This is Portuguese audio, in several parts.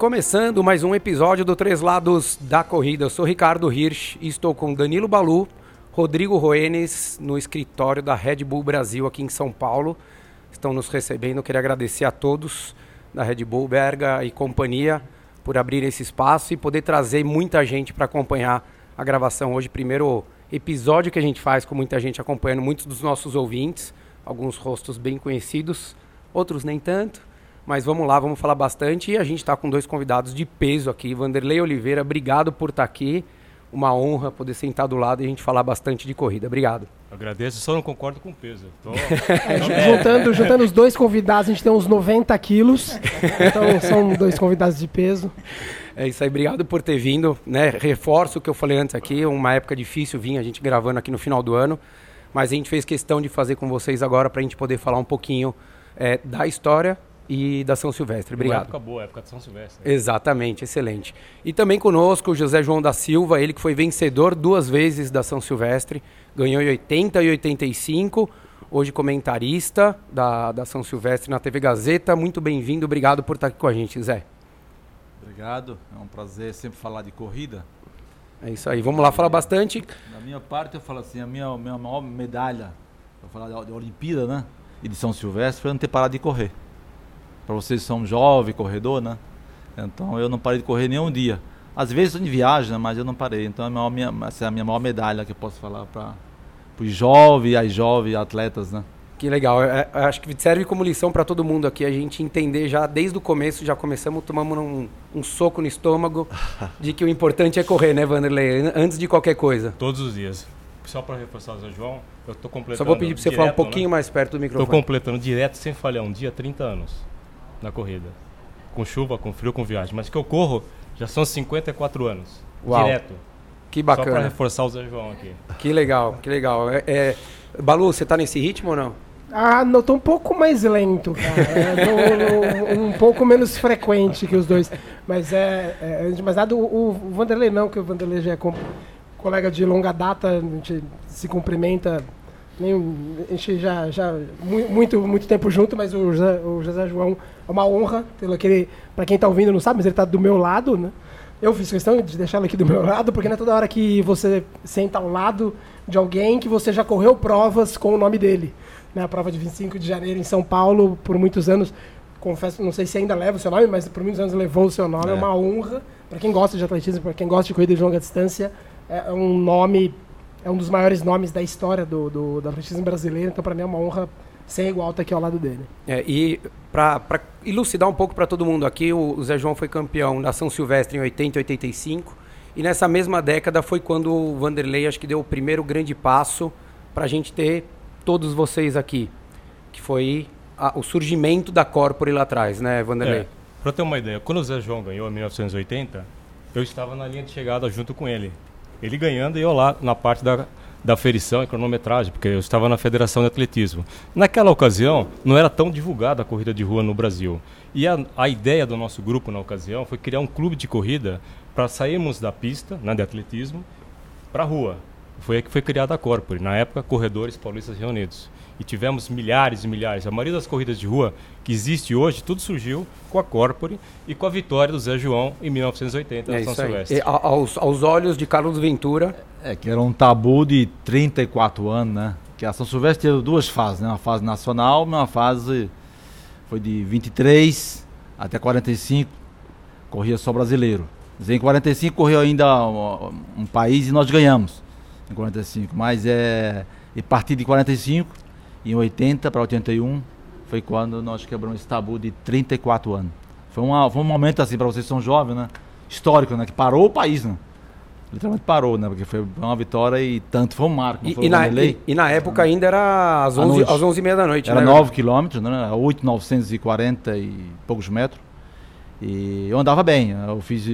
Começando mais um episódio do Três Lados da Corrida. Eu sou Ricardo Hirsch e estou com Danilo Balu, Rodrigo Roenes no escritório da Red Bull Brasil aqui em São Paulo. Estão nos recebendo. Queria agradecer a todos da Red Bull, Berga e companhia por abrir esse espaço e poder trazer muita gente para acompanhar a gravação hoje. Primeiro episódio que a gente faz com muita gente acompanhando, muitos dos nossos ouvintes, alguns rostos bem conhecidos, outros nem tanto. Mas vamos lá, vamos falar bastante. E a gente está com dois convidados de peso aqui. Vanderlei Oliveira, obrigado por estar tá aqui. Uma honra poder sentar do lado e a gente falar bastante de corrida. Obrigado. Agradeço, só não concordo com o peso. Tô... é, juntando, juntando os dois convidados, a gente tem uns 90 quilos. Então são dois convidados de peso. É isso aí, obrigado por ter vindo. Né? Reforço o que eu falei antes aqui, uma época difícil vinha a gente gravando aqui no final do ano. Mas a gente fez questão de fazer com vocês agora para a gente poder falar um pouquinho é, da história e da São Silvestre. Obrigado. Uma época boa, época de São Silvestre. Exatamente, excelente. E também conosco o José João da Silva, ele que foi vencedor duas vezes da São Silvestre, ganhou em 80 e 85, hoje comentarista da, da São Silvestre na TV Gazeta. Muito bem-vindo, obrigado por estar aqui com a gente, Zé. Obrigado, é um prazer sempre falar de corrida. É isso aí, vamos lá falar bastante. Na minha parte, eu falo assim, a minha, minha maior medalha, vou falar de Olimpíada, né? E de São Silvestre, foi não ter parado de correr para vocês são jovem, corredor, né? Então eu não parei de correr nenhum dia. Às vezes eu em viagem, né? mas eu não parei. Então é a minha, essa é a minha maior medalha que eu posso falar para os jovens, as jovens atletas, né? Que legal. Eu, eu acho que serve como lição para todo mundo aqui a gente entender já desde o começo, já começamos, tomamos um, um soco no estômago de que o importante é correr, né, Vanderlei? Antes de qualquer coisa. Todos os dias. Só para reforçar o João, eu estou completando. Só vou pedir para você direto, falar um pouquinho né? mais perto do microfone. Estou completando direto sem falhar um dia 30 anos na corrida. Com chuva, com frio, com viagem. Mas que eu corro já são 54 anos. Uau. Direto. Que bacana. Só para reforçar o Zé João aqui. Que legal, que legal. É, é... Balu, você está nesse ritmo ou não? Ah, não, tô um pouco mais lento, cara. um, um, pouco menos frequente que os dois. Mas é. é antes de mais nada, o, o Vanderlei não, que o Vanderlei já é com, colega de longa data, a gente se cumprimenta a gente já, já muito, muito tempo junto, mas o José, o José João é uma honra pelo aquele. Para quem está ouvindo não sabe, mas ele está do meu lado, né? Eu fiz questão de deixá-lo aqui do meu lado, porque não é toda hora que você senta ao lado de alguém que você já correu provas com o nome dele. Né? A prova de 25 de janeiro em São Paulo, por muitos anos, confesso, não sei se ainda leva o seu nome, mas por muitos anos levou o seu nome. É, é uma honra para quem gosta de atletismo, para quem gosta de corrida de longa distância. É um nome é um dos maiores nomes da história do, do, do atletismo brasileiro, então para mim é uma honra ser igual estar aqui ao lado dele. É, e para elucidar um pouco para todo mundo aqui, o, o, Zé João foi campeão da São Silvestre em 80 e 85, e nessa mesma década foi quando o Vanderlei acho que deu o primeiro grande passo para a gente ter todos vocês aqui, que foi a, o surgimento da Corpore lá atrás, né, Vanderlei? É, para ter uma ideia, quando o Zé João ganhou em 1980, eu estava na linha de chegada junto com ele. Ele ganhando e eu lá na parte da, da ferição e cronometragem, porque eu estava na Federação de Atletismo. Naquela ocasião, não era tão divulgada a corrida de rua no Brasil. E a, a ideia do nosso grupo na ocasião foi criar um clube de corrida para sairmos da pista né, de atletismo para a rua. Foi aí que foi criada a Corpore, na época, Corredores Paulistas Reunidos e tivemos milhares e milhares. A maioria das corridas de rua que existe hoje, tudo surgiu com a Corpore e com a vitória do Zé João em 1980 é na São Silvestre. E, aos, aos olhos de Carlos Ventura. É, que era um tabu de 34 anos, né? Que a São Silvestre teve duas fases, né? Uma fase nacional e uma fase foi de 23 até 45, corria só brasileiro. Em 45 correu ainda um, um país e nós ganhamos em 45, mas é e partir de 45 em 80 para 81 foi quando nós quebramos esse tabu de 34 anos. Foi, uma, foi um momento assim, para vocês que são jovens, né? Histórico, né? Que parou o país, né? Literalmente parou, né? Porque foi uma vitória e tanto foi um marco. E, e, na, e, e, na, época ainda era às 11, às 11 e meia da noite, Era né? 9 quilômetros, né? 8,940 e poucos metros. E eu andava bem. Eu fiz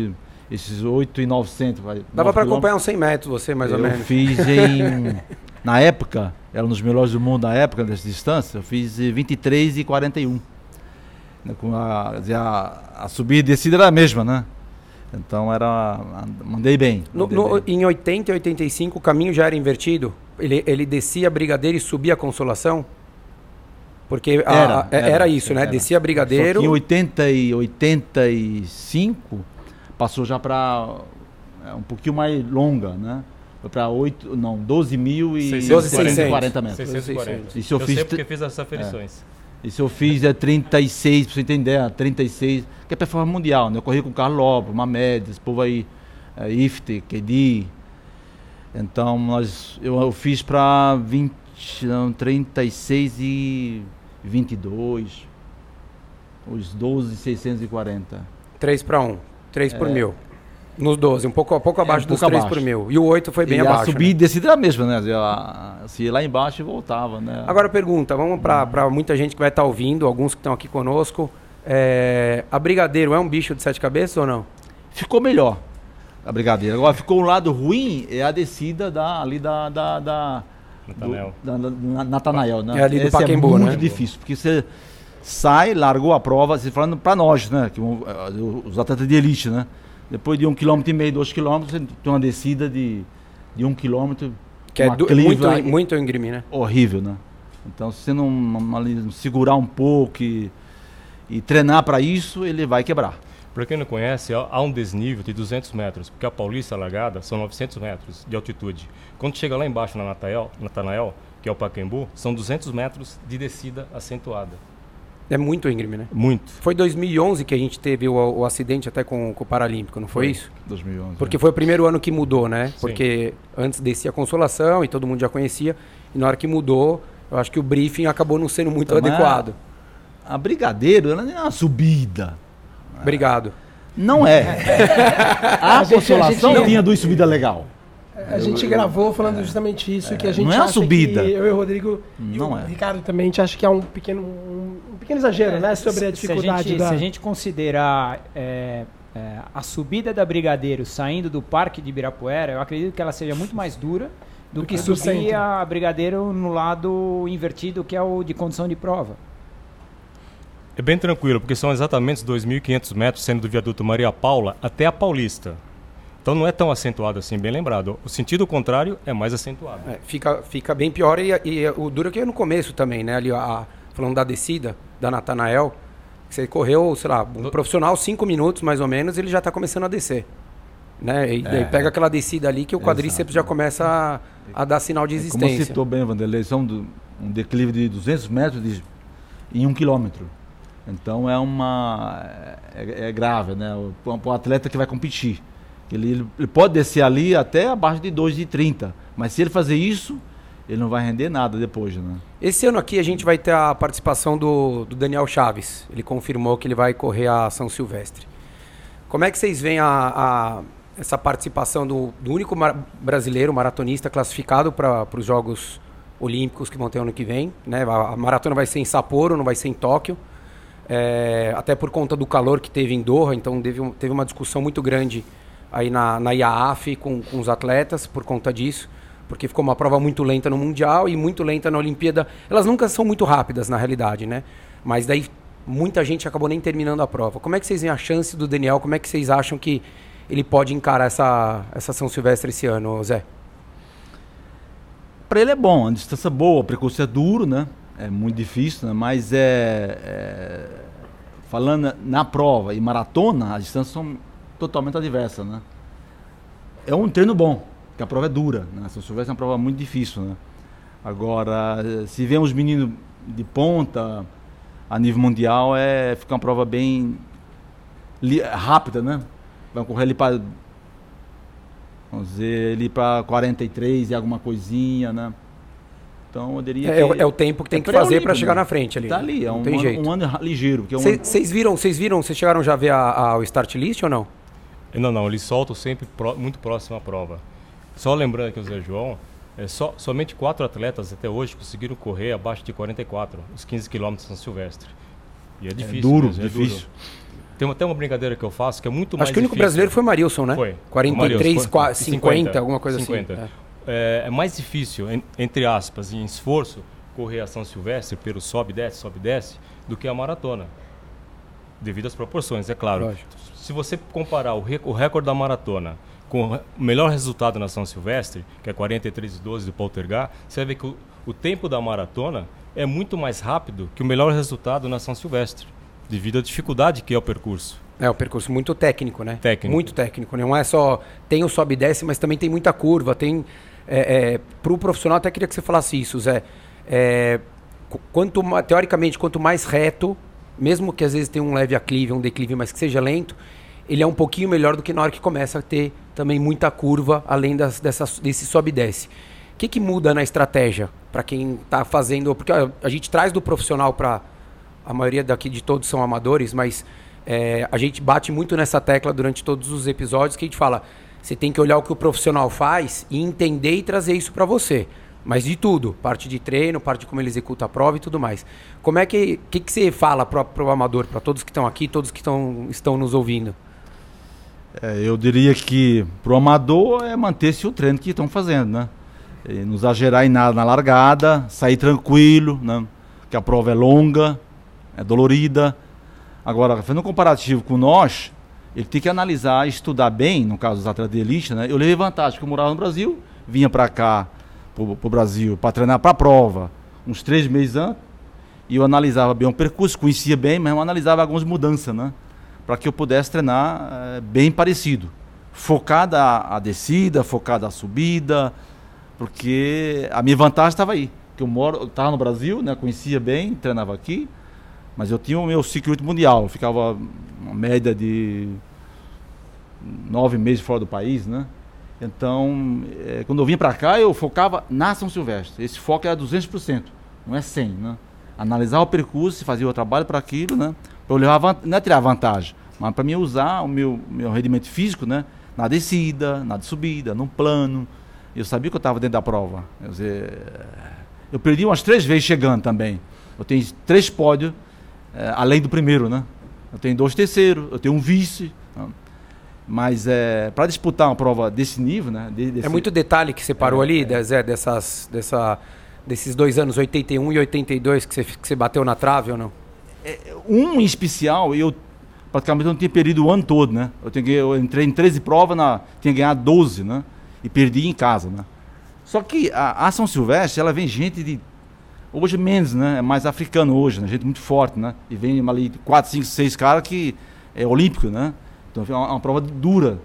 esses 8,900. Dava para acompanhar uns 100 metros você, mais eu ou menos. Eu fiz em... na época, era um dos melhores do mundo na época, dessa distância, eu fiz 23 e 41. Né, com a, a, a subida e descida era a mesma, né? Então era. Mandei bem. Mandei no, no, bem. Em 80 e 85 o caminho já era invertido? Ele, ele descia a Brigadeiro e subia a Consolação? Porque a- Era, era, era, isso, né? era. Descia Brigadeiro. Em 80 e 85 passou já para um pouquinho mais longa, né? Para 8, não, 12.640 metros. 640. Isso eu eu fiz sei porque fiz essas aferições. Isso eu fiz é 36, pra você entender, é 36, que é performance mundial, né? Eu corri com o Carlos Lopes, Mamed, esse povo aí, é, Ifte, KD. Então nós, eu, eu fiz para 20, não, 36 e 22, os 12,640. 3 para 1. 3 por mil. Nos 12, um pouco, um pouco abaixo um dos pouco 3 abaixo. por mil. E o 8 foi bem e abaixo. a subida né? e descida era a mesma, né? Se ia lá embaixo e voltava, né? Agora pergunta, vamos para muita gente que vai estar ouvindo, alguns que estão aqui conosco. É, a Brigadeiro é um bicho de sete cabeças ou não? ficou melhor a brigadeira. Agora ficou um lado ruim é a descida da, ali da, da, da Natanael. do- da- da- na- Natanael, né? É ali do Esse Pacaembu, é muito né? difícil, porque você sai, largou a prova, você falando para nós, né? Que um, eh, os atletas de elite, né? Depois de um quilômetro e meio, dois quilômetros, você tem uma descida de, de um quilômetro, Que é cliva muito, aí- muito íngreme, né? horrível, né? Então, se você não, segurar um pouco e, e treinar para isso, ele vai quebrar. Para quem não conhece, há um desnível de 200 metros, porque a Paulista largada são 900 metros de altitude. Quando chega lá embaixo na Natanael, Natanael que é o Pacaembu, são 200 metros de descida acentuada. É muito íngreme, né? Muito. Foi 2011 que a gente teve o, o acidente até com, com o Paralímpico, não foi, Foi. isso? 2011. Porque foi o primeiro ano que mudou, né? Sim. Porque antes descia a consolação e todo mundo já conhecia. E na hora que mudou, eu acho que o briefing acabou não sendo muito Também adequado. A Brigadeiro, ela não é uma subida. Obrigado. Não é. A, A gente- a consolação gente- tinha duas subidas legal. A gente gravou falando justamente isso, que a gente Não é uma acha subida. que eu e o Rodrigo e Não o é. Ricardo também, a gente acha que é um pequeno, um, um pequeno exagero, né? Sobre a Se- dificuldade se a gente, da... Se a gente considerar é, é, a subida da Brigadeiro saindo do Parque de Ibirapuera, eu acredito que ela seja muito mais dura do, Do que que subir centro. a Brigadeiro no lado invertido, que é o de condição de prova. É bem tranquilo, porque são exatamente os 2.500 metros sendo do viaduto Maria Paula até a Paulista. Então não é tão acentuado assim, bem lembrado. O sentido contrário é mais acentuado. É, fica, fica bem pior e, e o duro é que é no começo também, né? Ali, a- falando da descida da Natanael, que você correu, sei lá, um Do- profissional cinco minutos mais ou menos, ele já está começando a descer. Né? E daí É. pega aquela descida ali que o quadríceps já começa a, a dar sinal de É Como existência. citou bem, Vanderlei, são do- um declive de 200 metros de- em um quilômetro. Então é uma. É, é grave, né? Para o atleta que vai competir. Ele, ele- pode descer ali até abaixo de 2,30. Mas se ele fazer isso, ele não vai render nada depois, né? Esse ano aqui a gente vai ter a participação do, do Daniel Chaves. Ele confirmou que ele vai correr a São Silvestre. Como é que vocês veem a, a- essa participação do, do único mar- brasileiro maratonista classificado para os Jogos Olímpicos que vão ter ano que vem? Né? A, a maratona vai ser em Sapporo, não vai ser em Tóquio. É, até por conta do calor que teve em Doha, então teve, teve uma discussão muito grande aí na, na IAAF com, com os atletas por conta disso, porque ficou uma prova muito lenta no Mundial e muito lenta na Olimpíada. Elas nunca são muito rápidas, na realidade, né? Mas daí muita gente acabou nem terminando a prova. Como é que vocês veem a chance do Daniel? Como é que vocês acham que ele pode encarar essa, essa São Silvestre esse ano, Zé? Para ele é bom, a distância boa, o percurso é duro, né? É muito difícil, né? Mas é, é- Falando na prova e maratona, as distâncias são totalmente adversas, né? É um treino bom, porque a prova é dura, né? São Silvestre é uma prova muito difícil, né? Agora, se vê uns meninos de ponta a nível mundial, é fica uma prova bem rápida, né? Vai correr ali para Vamos dizer, ali para 43 e alguma coisinha, né? Então eu diria É, que. é o tempo que tem é que fazer para chegar né? na frente ali. Tá ali, é um, tem ano, jeito. um ano ligeiro. Porque é um Vocês viram, vocês viram, vocês chegaram já a ver a- a- o start list ou não? Não, não, eles soltam sempre pró- muito próximo à prova. Só lembrando que o Zé João, é só, somente quatro atletas até hoje conseguiram correr abaixo de 44, os 15 quilômetros de São Silvestre. E é difícil. duro, mesmo, é difícil. duro. Tem até uma brincadeira que eu faço que é muito mais Acho que o único difícil. brasileiro foi o Marilson, né? Foi. 43, O Marilson, qua- foi. 50, alguma coisa 50. assim. É. É, é mais difícil, en- entre aspas, em esforço, correr a São Silvestre pelo sobe desce, sobe desce, do que a maratona. Devido às proporções, é claro. Lógico. Se você comparar o, rec- o recorde da maratona com o o melhor resultado na São Silvestre, que é 43,12 do Poltergar, você ver que o, o tempo da maratona é muito mais rápido que o melhor resultado na São Silvestre, devido à dificuldade que é o percurso. É um percurso muito técnico, né? Técnico. Muito técnico. né? Não é só. Tem o sobe e desce, mas também tem muita curva. Tem. É, é, Para o profissional, até queria que você falasse isso, Zé. É, qu- quanto, teoricamente, quanto mais reto, mesmo que às vezes tenha um leve aclive, um declive, mas que seja lento, ele é um pouquinho melhor do que na hora que começa a ter também muita curva, além das, dessas, desse sobe e desce. O que, que muda na estratégia para quem está fazendo? Porque ó, a gente traz do profissional para a maioria daqui de todos são amadores, mas é, a gente bate muito nessa tecla durante todos os episódios que a gente fala, você tem que olhar o que o profissional faz e entender e trazer isso para você. Mas de tudo, parte de treino, parte de como ele executa a prova e tudo mais. Como é que, que, que você fala para o amador, para todos que estão aqui, todos que tão, estão nos ouvindo? É, eu diria que pro amador é manter-se o treino que estão fazendo, né? E não exagerar em nada na largada, sair tranquilo, né? Que a prova é longa, é dolorida. Agora, fazendo um comparativo com nós, ele tem que analisar, estudar bem, no caso dos atletas de elite, né? Eu levei vantagem, porque eu morava no Brasil, vinha para cá, pro, pro Brasil, para treinar para a prova, uns três meses antes, e eu analisava bem o percurso, conhecia bem, mas eu analisava algumas mudanças, né? Para que eu pudesse treinar eh, bem parecido. Focada a, a descida, focada a subida, porque a minha vantagem estava aí. Que eu moro, estava no Brasil, né? Conhecia bem, treinava aqui, mas eu tinha o meu circuito mundial, eu ficava uma média de nove meses fora do país, né? Então, eh, quando eu vinha para cá, eu focava na São Silvestre. Esse foco era 200%, não é 100, né? Analisar o percurso, fazer o trabalho para aquilo, né? Para eu levar, não é tirar vantagem, mas para mim usar o meu, meu rendimento físico, né? Na descida, na subida, no plano. Eu sabia que eu estava dentro da prova. Quer dizer, eu perdi umas três vezes chegando também. Eu tenho três pódios, eh, além do primeiro, né? Eu tenho dois terceiros, eu tenho um vice. Mas é, para disputar uma prova desse nível, né? de- desse- É muito detalhe que você parou ali, Zé, Zé, dessas, dessa, desses dois anos, 81 e 82, que você, que você bateu na trave ou não? Um em especial, eu praticamente não tinha perdido o ano todo, né? Eu, tinha, eu entrei em 13 provas, na, tinha ganhado 12, né? E perdi em casa, né? Só que a, a São Silvestre, ela vem gente de. Hoje menos, né? É mais africano hoje, né? Gente muito forte, né? E vem ali 4, 5, 6 caras que é olímpico, né? Então é uma, uma prova dura.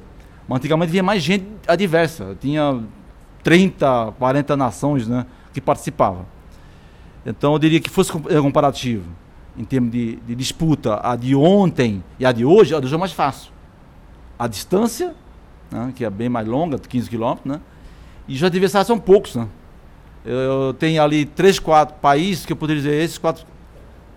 Mas antigamente vinha mais gente adversa. Tinha 30, 40 nações, né? Que participavam. Então eu diria que fosse é, comparativo em termos de, de disputa, a de ontem e a de hoje, a de hoje é mais fácil. A distância, né, que é bem mais longa, 15 quilômetros, né? E os adversários são poucos, né? Eu, eu tenho ali três, quatro países que eu poderia dizer, esses quatro.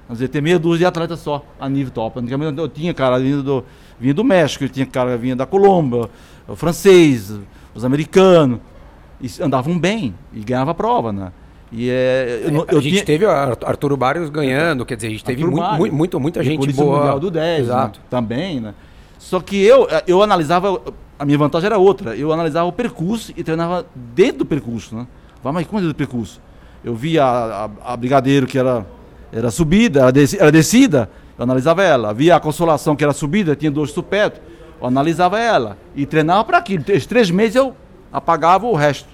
Quer dizer, tem meia dúzia de atletas só a nível top. Antigamente eu tinha cara do, vinha do México, tinha cara vinha da Colômbia, o francês, os americanos. Andavam bem e ganhava a prova, né? E é, eu, a eu gente tinha- teve Arturo Barrios ganhando, quer dizer, a gente teve Arthur Mário. muito, muito, muita gente boa. Mundial do 10, Exato. né? também, né? Só que eu, eu analisava, a minha vantagem era outra, eu analisava o percurso e treinava dentro do percurso, né? Vai, mas como é dentro do percurso? Eu via a, a, a Brigadeiro que era, era subida, era, era descida, eu analisava ela. Via a Consolação que era subida, tinha dois supétos, eu analisava ela. E treinava para aquilo. Esses três meses eu apagava o resto.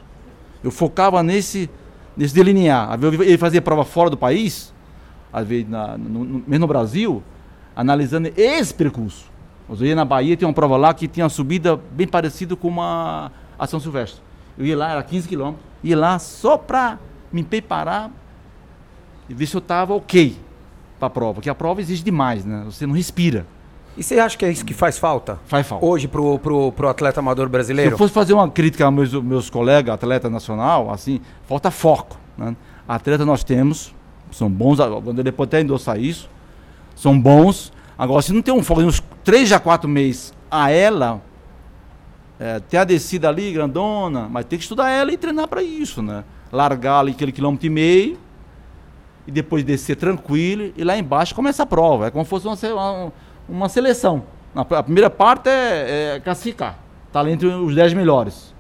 Eu focava nesse, nesse delinear. Ele fazia prova fora do país, às vezes na, no, no- mesmo no Brasil, analisando esse percurso. Eu ia na Bahia, tinha uma prova lá que tinha uma subida bem parecida com uma a São Silvestre. Eu ia lá, era 15 quilômetros, ia lá só para me preparar e ver se eu estava ok para a prova, porque a prova exige demais, né? Você não respira, E você acha que é isso que faz falta? faz falta. Hoje pro, pro, pro atleta amador Se brasileiro? eu fosse fazer uma crítica aos meus, meus colegas, atleta nacional, assim, falta foco. Né? Atleta nós temos, são bons, quando ele pode até endossar isso, são bons. Agora, se não tem um foco, uns 3 a 4 meses a ela, é, tem a descida ali, grandona, mas tem que estudar ela e treinar para isso, né? Largar ali aquele quilômetro e meio, e depois descer tranquilo, e lá embaixo começa a prova. É como se fosse uma, uma, seleção. A primeira parte é, é classificar. Ali entre os 10 melhores.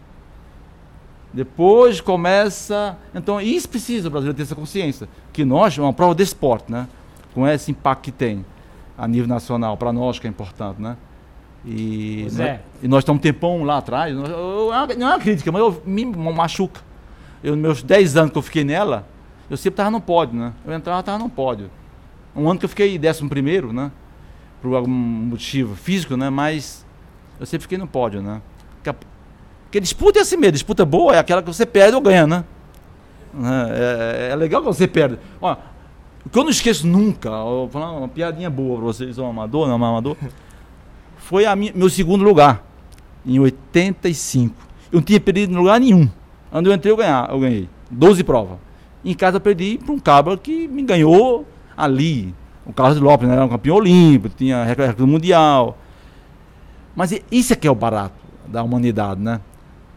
Depois começa. Então, isso precisa o brasileiro ter essa consciência. Que nós, é uma prova de esporte, né? Com esse impacto que tem a nível nacional, para nós que é importante, né? E, Zé. nós, e nós estamos um tempão lá atrás. eu- eu- não é uma crítica, mas eu, me machuca. Eu, nos meus 10 anos que eu fiquei nela, eu sempre estava no pódio, né? Eu entrava, estava no pódio. Um ano que eu fiquei décimo primeiro, né? Por algum motivo físico, né? Mas eu sempre fiquei no pódio, né? Porque, disputa é assim mesmo, disputa boa é aquela que você perde ou ganha, né? É, é, é legal que você perde. Ó, o que eu não esqueço nunca, vou falar uma piadinha boa para vocês, um amador, não, um amador, foi a minha, meu segundo lugar, em 85. Eu não tinha perdido em lugar nenhum. Quando eu entrei, eu, ganhar, eu ganhei 12 provas. Em casa eu perdi para um cabra que me ganhou ali. O Carlos Lopes né, era um campeão olímpico, tinha recorde mundial. Mas isso é que é o barato da humanidade, né?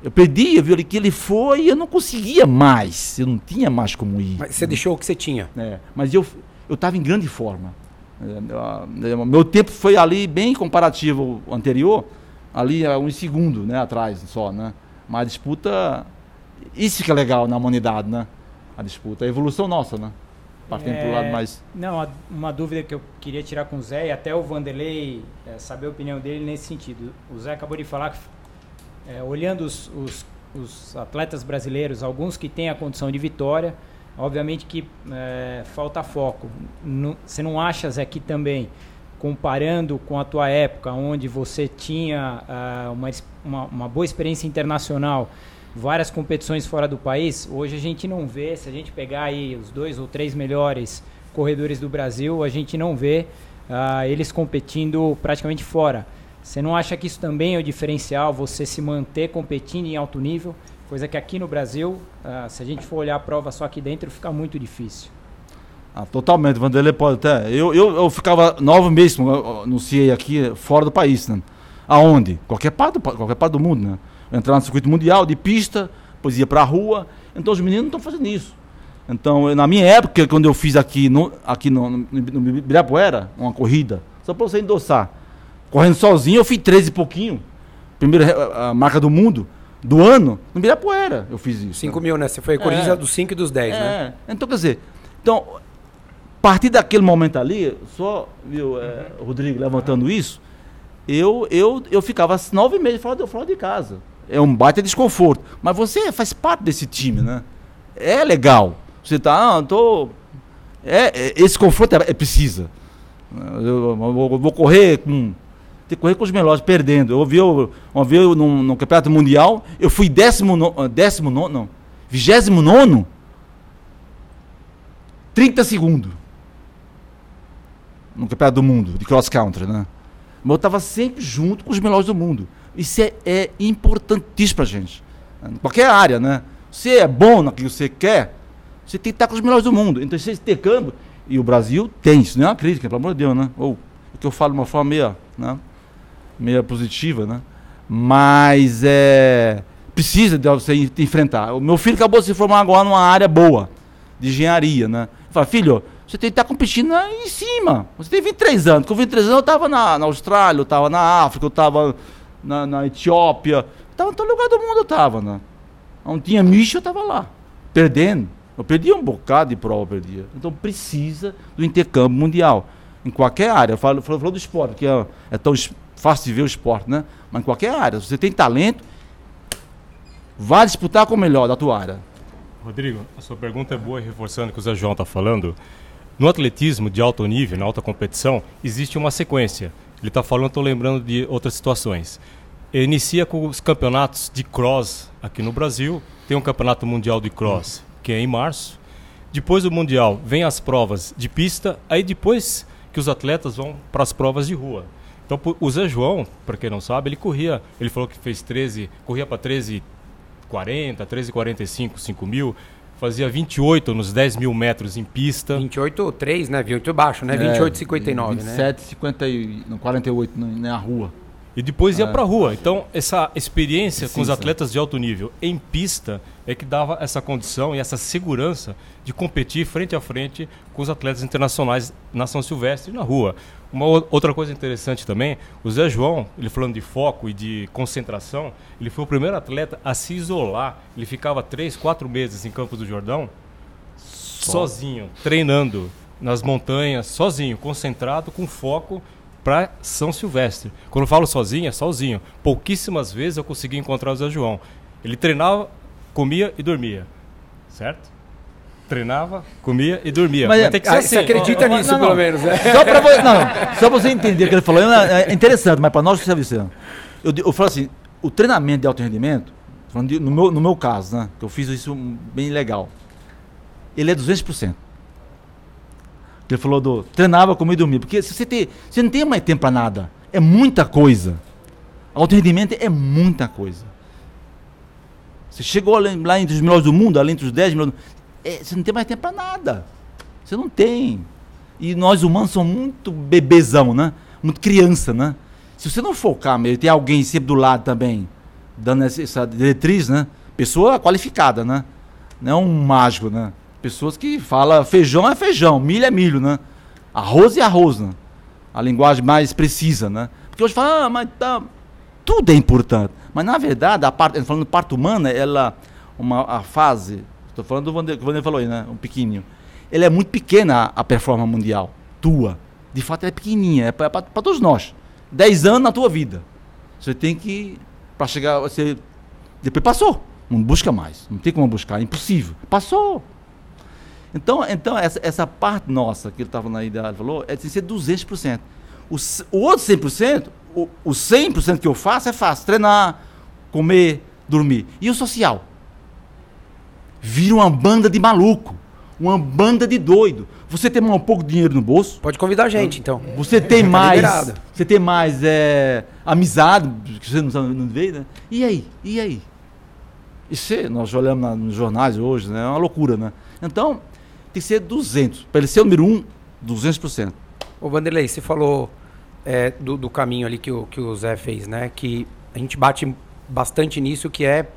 Eu perdi, eu vi que ele foi e eu não conseguia mais. Eu não tinha mais como ir. Mas você deixou o que você tinha. É, mas eu eu estava em grande forma. É, é, meu tempo foi ali bem comparativo ao anterior, ali um segundo, né, atrás só, né? Mas a disputa, isso que é legal na humanidade, né? A disputa, a evolução nossa, né? Partindo é, para o lado mais. Não, uma dúvida que eu queria tirar com o Zé e até o Vanderlei é, saber a opinião dele nesse sentido. O Zé acabou de falar que é, olhando os, os, os, atletas brasileiros, alguns que têm a condição de vitória, obviamente que é, falta foco. você não acha, Zé, que também, comparando com a tua época, onde você tinha uh, uma, uma, uma, boa experiência internacional, várias competições fora do país, hoje a gente não vê, se a gente pegar aí os dois ou três melhores corredores do Brasil, a gente não vê uh, eles competindo praticamente fora. Você não acha que isso também é o diferencial, você se manter competindo em alto nível? Coisa que aqui no Brasil, uh, se a gente for olhar a prova só aqui dentro, fica muito difícil. Ah, totalmente, Vanderlei pode até. Eu, eu, eu ficava nove meses, anunciei aqui, fora do país, né? Aonde? Qualquer parte, do, qualquer parte do mundo, né? Entrar no circuito mundial, de pista, depois ia pra rua. Então os meninos não estão fazendo isso. Então, eu, na minha época, quando eu fiz aqui no, aqui no, no, no Ibirapuera, uma corrida, só para você endossar, correndo sozinho, eu fiz 13 e pouquinho. Primeira a marca do mundo, do ano, no Ibirapuera eu fiz isso. 5 né? mil, né? Você foi corrida é. dos 5 e dos 10, né? é. né? Então, quer dizer, então, a partir daquele momento ali, só, viu, é. Rodrigo levantando isso, eu, eu, eu ficava nove meses fora fora de casa. É um baita desconforto. Mas você faz parte desse time, né? É legal. Você tá, ah, tô. É, é esse conforto é, é precisa. Eu, eu, eu, vou correr com ter que correr com os melhores, perdendo. Eu vi uma vez no, no Campeonato Mundial, eu fui décimo, no, décimo nono, não, vigésimo nono, 30 segundos. No Campeonato do Mundo, de cross country, né? Mas eu estava sempre junto com os melhores do mundo. Isso é, é importantíssimo pra gente. Em qualquer área, né? Você é bom naquilo que você quer, você tem que estar com os melhores do mundo. Então, você ter campo, e o Brasil tem isso, não é uma crítica, pelo amor de Deus, né? Ou o que eu falo de uma forma meio, né? meio positiva, né? Mas é precisa de você enfrentar. O meu filho acabou de se formar agora numa área boa de engenharia, né? Fala, filho, você tem que estar competindo em cima. Você tem 23 anos. Com 23 anos eu estava na, na Austrália, eu estava na África, eu estava na, na Etiópia. Estava em todo lugar do mundo eu estava, né? Não tinha micho, eu estava lá. Perdendo. Eu perdia um bocado de prova, perdia. Então precisa do intercâmbio mundial. Em qualquer área. Eu falo, do esporte, que é, é tão fácil de ver o esporte, né? Mas em qualquer área. Se você tem talento, vá disputar com o melhor da tua área. Rodrigo, a sua pergunta é boa reforçando o que o Zé João está falando. No atletismo de alto nível, na alta competição, existe uma sequência. Ele está falando, estou lembrando de outras situações. Ele inicia com os campeonatos de cross aqui no Brasil. Tem um campeonato mundial de cross, que é em março. Depois do mundial, vem as provas de pista. Aí depois que os atletas vão para as provas de rua. Então, o Zé João, para quem não sabe, ele corria, ele falou que fez 13, corria para 13,40, 13,45, 5 mil, fazia 28 nos 10 mil metros em pista. 28, 3, né? 28 baixo, né? É, 28,59, 27, né? 50 48 na rua. E depois ia é. para a rua. Então, essa experiência com os atletas de alto nível em pista é que dava essa condição e essa segurança de competir frente a frente com os atletas internacionais na São Silvestre e na rua. Uma outra coisa interessante também, o Zé João, ele falando de foco e de concentração, ele foi o primeiro atleta a se isolar. Ele ficava três, quatro meses em Campos do Jordão, Só. sozinho, treinando nas montanhas, sozinho, concentrado, com foco para São Silvestre. Quando eu falo sozinho, é sozinho. Pouquíssimas vezes eu consegui encontrar o Zé João. Ele treinava, comia e dormia. Certo? Treinava, comia e dormia. Mas é- tem que Ah, ser você assim. acredita Não, nisso, não, pelo não. menos, né? Só pra você, não, só pra você entender o que ele falou, é é interessante, mas para nós que serve isso. Eu, eu falo assim, o treinamento de alto rendimento, falando de- no, meu, no meu caso, né, que eu fiz isso bem legal, ele é 200%. Ele falou do treinava, comia e dormia, porque se você, tem, você não tem mais tempo para nada, é muita coisa. Alto rendimento é muita coisa. Você chegou lá, lá entre os melhores do mundo, além entre os 10 melhores do é, você não tem mais tempo para nada. Você não tem. E nós humanos somos muito bebezão, né? Muito criança, né? Se você não focar mesmo, tem alguém sempre do lado também, dando essa, essa diretriz, né? Pessoa qualificada, né? Não é um mágico, né? Pessoas que falam feijão é feijão, milho é milho, né? Arroz é arroz, né? A linguagem mais precisa, né? Porque hoje fala, ah, mas tá, tudo é importante. Mas na verdade, a parte, falando parte humana, ela, uma, a fase, estou falando do Vander, que o Vander falou aí, né? Um pequenininho. Ele é muito pequena a, performance mundial, tua. De fato, ela é pequenininha, é para todos nós. 10 anos na tua vida. Você tem que, para chegar, você, depois passou. Não busca mais, não tem como buscar, é impossível. Passou. Então, então essa, essa parte nossa que ele estava na ideia, falou, é de ser 200%. O, o outro 100%, o, o 100% que eu faço é fácil, treinar, comer, dormir. E o social? Vira uma banda de maluco, uma banda de doido. Você tem um pouco de dinheiro no bolso, Pode convidar a gente, então. você tem Tá mais, liberado. você tem mais é, amizade, que você não, não vê, né? E aí? E aí? Isso é- nós olhamos na- nos jornais hoje, né? É uma loucura, né? Então, tem que ser 200. Para ele ser o número um, 200%. Ô Vanderlei, você falou é, do, do caminho ali que o, que o Zé fez, né? Que a gente bate bastante nisso, que é,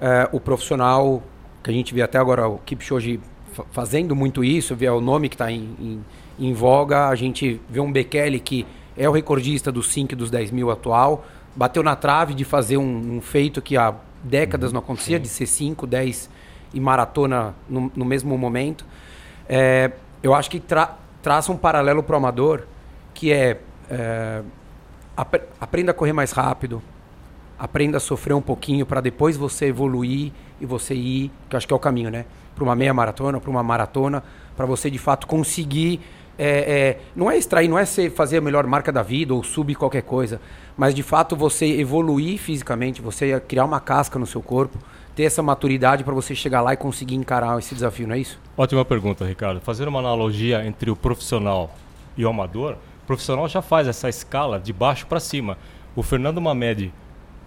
é, o profissional, que a gente vê até agora o Kipchoge fa- fazendo muito isso, vê o nome que está em, em, em voga, a gente vê um Bekele que é o recordista dos 5 e dos 10 mil atual, bateu na trave de fazer um, um feito que há décadas não acontecia, de ser 5, 10 e maratona no, no mesmo momento. É, eu acho que tra traça um paralelo para o amador, que é, é apre- aprenda a correr mais rápido, aprenda a sofrer um pouquinho para depois você evoluir e você ir, que acho que é o caminho, né? Para uma meia maratona, para uma maratona, para você de fato conseguir. é, é, não é extrair, não é ser, fazer a melhor marca da vida ou subir qualquer coisa, mas de fato você evoluir fisicamente, você criar uma casca no seu corpo, ter essa maturidade para você chegar lá e conseguir encarar esse desafio, não é isso? Ótima pergunta, Ricardo. Fazer uma analogia entre o profissional e o amador, o profissional já faz essa escala de baixo para cima. O Fernando Mamedi,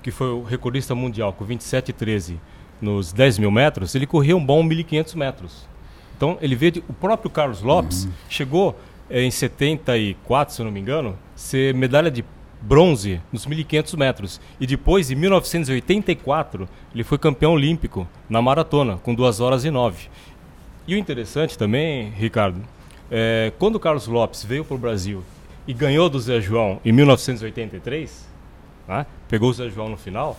que foi o recordista mundial com 27,13 nos 10 mil metros, ele corria um bom 1.500 metros. Então, ele veio de, o próprio Carlos Lopes chegou eh, em 74, se eu não me engano, ser medalha de bronze nos 1.500 metros. E depois, em 1984, ele foi campeão olímpico na maratona, com 2 horas e 9. E o interessante também, Ricardo, é, quando o Carlos Lopes veio para o Brasil e ganhou do Zé João em 1983, né, pegou o Zé João no final,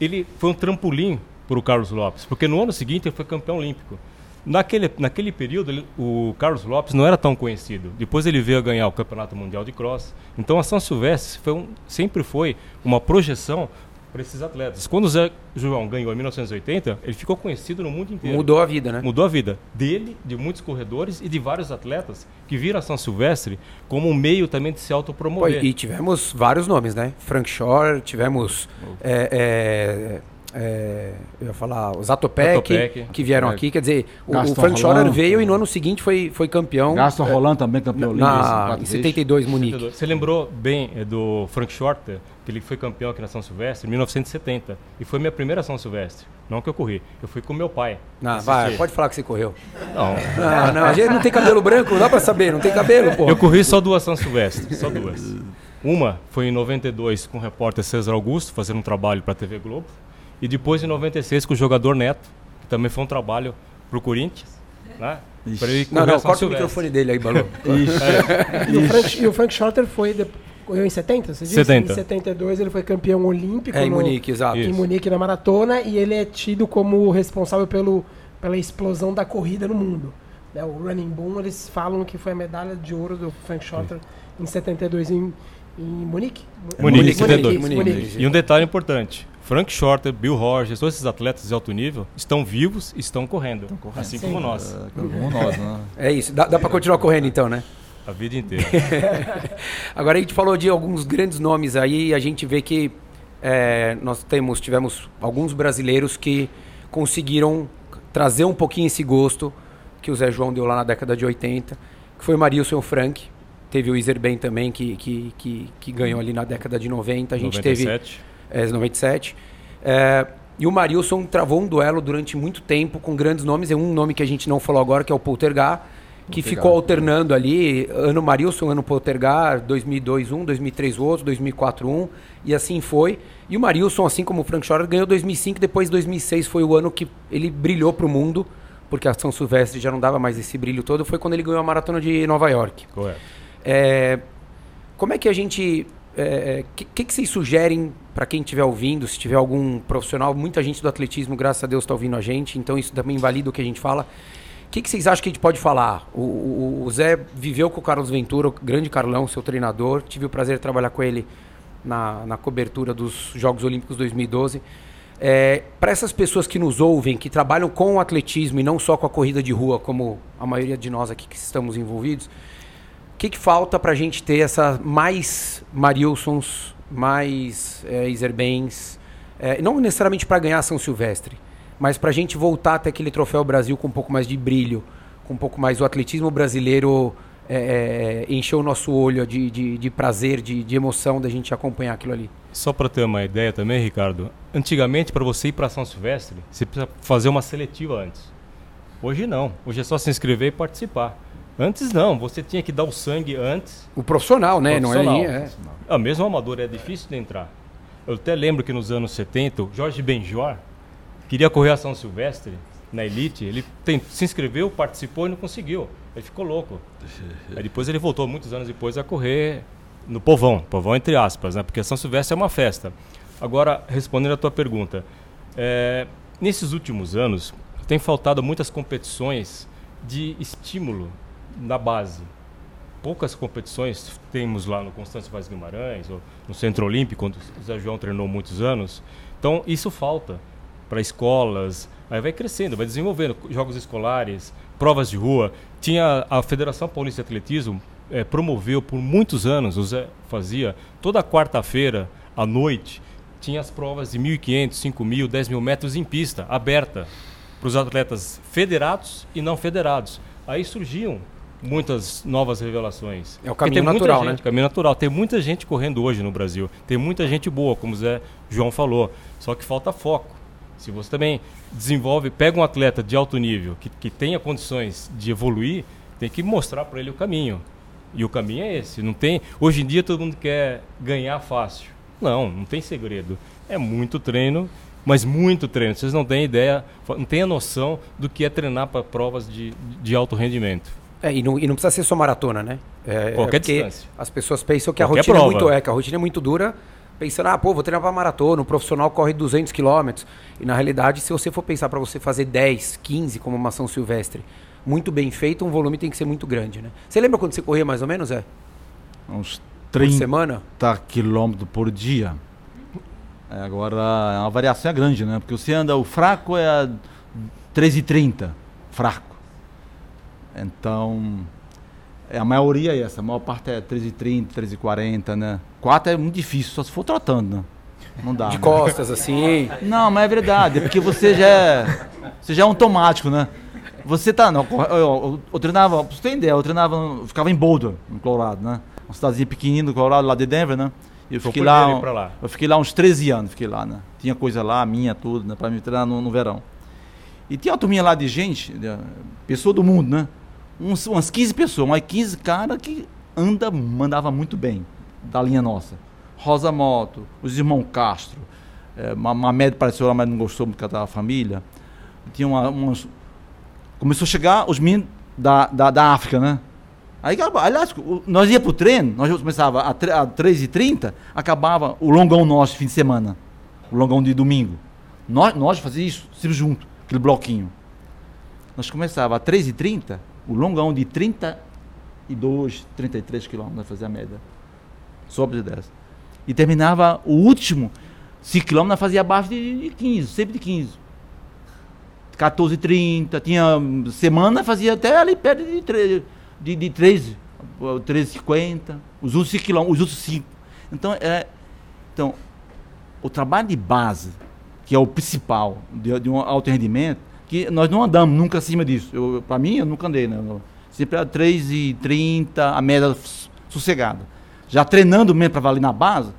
ele foi um trampolim para o Carlos Lopes, porque no ano seguinte ele foi campeão olímpico. Naquele, naquele período, ele- o Carlos Lopes não era tão conhecido. Depois ele veio a ganhar o Campeonato Mundial de Cross. Então a São Silvestre foi um- sempre foi uma projeção para esses atletas. Quando o Zé João ganhou em 1980, ele ficou conhecido no mundo inteiro. Mudou a vida, né? Mudou a vida dele, de muitos corredores e de vários atletas que viram a São Silvestre como um meio também de se Pô, autopromover. e tivemos vários nomes, né? Frank Shore, tivemos. é, é, é, eu ia falar, o Zatopek, Zatopek. que vieram É. aqui. Quer dizer, o, Frank Roland. veio e no ano seguinte foi, foi campeão. Gaston Roland também, campeão olímpico. na, quatro em vezes. 72, Munique. Você lembrou bem eh, do Frank Shorter, que ele foi campeão aqui na São Silvestre em 1970. E foi minha primeira São Silvestre. Não que eu corri, eu fui com meu pai. Não, assistir. vai, pode falar que você correu. Não, Não, não, a gente não tem cabelo branco, não dá pra saber, não tem cabelo, pô. Eu corri só duas São Silvestre, só duas. Uma foi em 92 com o repórter César Augusto, fazendo um trabalho para a TV Globo. E depois em 96 com o jogador Neto, que também foi um trabalho para o Corinthians. Né? Pra ele Não, não, corta o microfone dele aí, Balu. E o Frank, e o Frank foi. de- correu em 70? Você disse? 70. Em 72 ele foi campeão olímpico. É, em no- Munique, exato. Em Isso. Munique na maratona e ele é tido como responsável pelo, pela explosão da corrida no mundo. Né, o Running Boom, eles falam que foi a medalha de ouro do Frank Shorter em 72 em, Em Munique? Munique, Munique, Munique, Munique. Munique. E um detalhe importante: Frank Shorter, Bill Rogers, todos esses atletas de alto nível estão vivos e estão correndo. correndo. Assim Sim. como nós, É, como nós, né? É isso. Dá, dá para continuar correndo então, né? A vida inteira. Agora a gente falou de alguns grandes nomes aí e a gente vê que é, nós temos, tivemos alguns brasileiros que conseguiram trazer um pouquinho esse gosto que o Zé João deu lá na década de 80, que foi o Marilson Frank. Teve o Iserben também, que, que, que, que ganhou ali na década de 90. A gente teve 97. é, 97. É, e o Marilson travou um duelo durante muito tempo com grandes nomes. É um nome que a gente não falou agora, que é o Poltergar, que Poltergar. ficou alternando ali, ano Marilson, ano Poltergar, 2002 um, 2003 outro, 2004 um, e assim foi. E o Marilson, assim como o Frank Schroeder, ganhou 2005, depois 2006 foi o ano que ele brilhou para o mundo, porque a São Silvestre já não dava mais esse brilho todo, foi quando ele ganhou a Maratona de Nova York. Correto. É, como é que a gente. O é, que, que, que vocês sugerem para quem estiver ouvindo, se tiver algum profissional? Muita gente do atletismo, graças a Deus, está ouvindo a gente, então isso também invalida o que a gente fala. Que, que vocês acham que a gente pode falar? O, o, o Zé viveu com o Carlos Ventura, o grande Carlão, seu treinador. Tive o prazer de trabalhar com ele na, na cobertura dos Jogos Olímpicos 2012. É, para essas pessoas que nos ouvem, que trabalham com o atletismo e não só com a corrida de rua, como a maioria de nós aqui que estamos envolvidos, o que, que falta para a gente ter essa mais Marilsons, mais é, Iserbens, é, não necessariamente para ganhar São Silvestre, mas para a gente voltar até aquele troféu Brasil com um pouco mais de brilho, com um pouco mais o atletismo brasileiro é, é, encher o nosso olho de, de, de prazer, de, de emoção da gente acompanhar aquilo ali. Só para ter uma ideia também, Ricardo, antigamente para você ir para São Silvestre, você precisa fazer uma seletiva antes. Hoje não, hoje é só se inscrever e participar. Antes não, você tinha que dar o sangue antes. O profissional, né? Profissional. Não é, é. Ah, mesmo amador é difícil de entrar. Eu até lembro que nos anos 70, o Jorge Benjor queria correr a São Silvestre na Elite. Ele tem- se inscreveu, participou e não conseguiu. Ele ficou louco. Aí depois ele voltou, muitos anos depois, a correr no povão. Povão entre aspas, né? Porque a São Silvestre é uma festa. Agora, respondendo a tua pergunta. é, nesses últimos anos, tem faltado muitas competições de estímulo na base poucas competições temos lá no Constâncio Vaz Guimarães, ou no Centro Olímpico, onde o Zé João treinou muitos anos. Então, isso falta para escolas, aí vai crescendo, vai desenvolvendo jogos escolares, provas de rua. Tinha a Federação Paulista de Atletismo eh, promoveu por muitos anos, o Zé fazia toda quarta-feira à noite tinha as provas de 1.500, 5.000, 10 mil metros em pista, aberta para os atletas federados e não federados. Aí surgiam muitas novas revelações. É o caminho natural, gente- né? Caminho natural. Tem muita gente correndo hoje no Brasil. Tem muita gente boa, como o Zé João falou. Só que falta foco. Se você também desenvolve, pega um atleta de alto nível que, que tenha condições de evoluir, tem que mostrar para ele o caminho. E o caminho é esse. Não tem. Hoje em dia todo mundo quer ganhar fácil. Não, não tem segredo. É muito treino, mas muito treino. Vocês não têm ideia, não têm a noção do que é treinar para provas de, de alto rendimento. É, e, não, e não precisa ser só maratona, né? É, Qualquer é distância. As pessoas pensam que a rotina é muito é, que a rotina é muito dura, pensando, ah, pô, vou treinar para maratona, o profissional corre 200 quilômetros. E na realidade, se você for pensar para você fazer 10, 15 como uma ação silvestre, muito bem feito, um volume tem que ser muito grande, né? Você lembra quando você corria mais ou menos, é? Uns Por 30 semana? quilômetros por dia. É, agora, a variação é grande, né? Porque você anda, o fraco é a 3,30. Fraco. Então, é, a maioria é essa. A maior parte é 13h30, 13h40, né? 4 é muito difícil, só se for trotando, né? Não dá. De né? costas, assim. Não, mas é verdade, é porque você já é, você já é automático, né? Você tá, não, eu, eu, eu treinava, pra você ter ideia, eu treinava, eu ficava em Boulder, no Colorado, né? Uma cidadezinha pequenininha do Colorado, lá de Denver, né? E eu fiquei lá, um- lá. eu fiquei lá uns 13 anos, fiquei lá, né? Tinha coisa lá, minha, tudo, né? Pra me treinar no, no verão. E tinha uma turminha lá de gente, de- pessoa do mundo, né? Uns, umas 15 pessoas, mas 15 caras que anda, mandava muito bem, da linha nossa. Rosa Moto, os irmãos Castro, é, média apareceu lá, mas não gostou muito da família. Tinha uma, umas... Começou a chegar os meninos da, da, da África, né? Aí, aliás, nós ia pro treino, nós começava a, tre- a 3h30, acabava o longão nosso fim de semana. O longão de domingo. Nós, nós fazíamos isso, sempre junto, aquele bloquinho. Nós começava a 3h30, o longão de 32, 33 quilômetros, fazia a média. Sobre de 10. E terminava o último 5 km, nós fazia abaixo de, de 15, sempre de 15. 14, 30, tinha semana, fazia até ali perto de 13, de, de 13, 13,50, os outros 5 km, os outros 5. Então, é, então, o trabalho de base, que é o principal de, de um alto rendimento, que nós não andamos nunca acima disso. Para mim, eu nunca andei, né? Sempre a 3,30, a média sossegada. Já treinando mesmo para valer na base,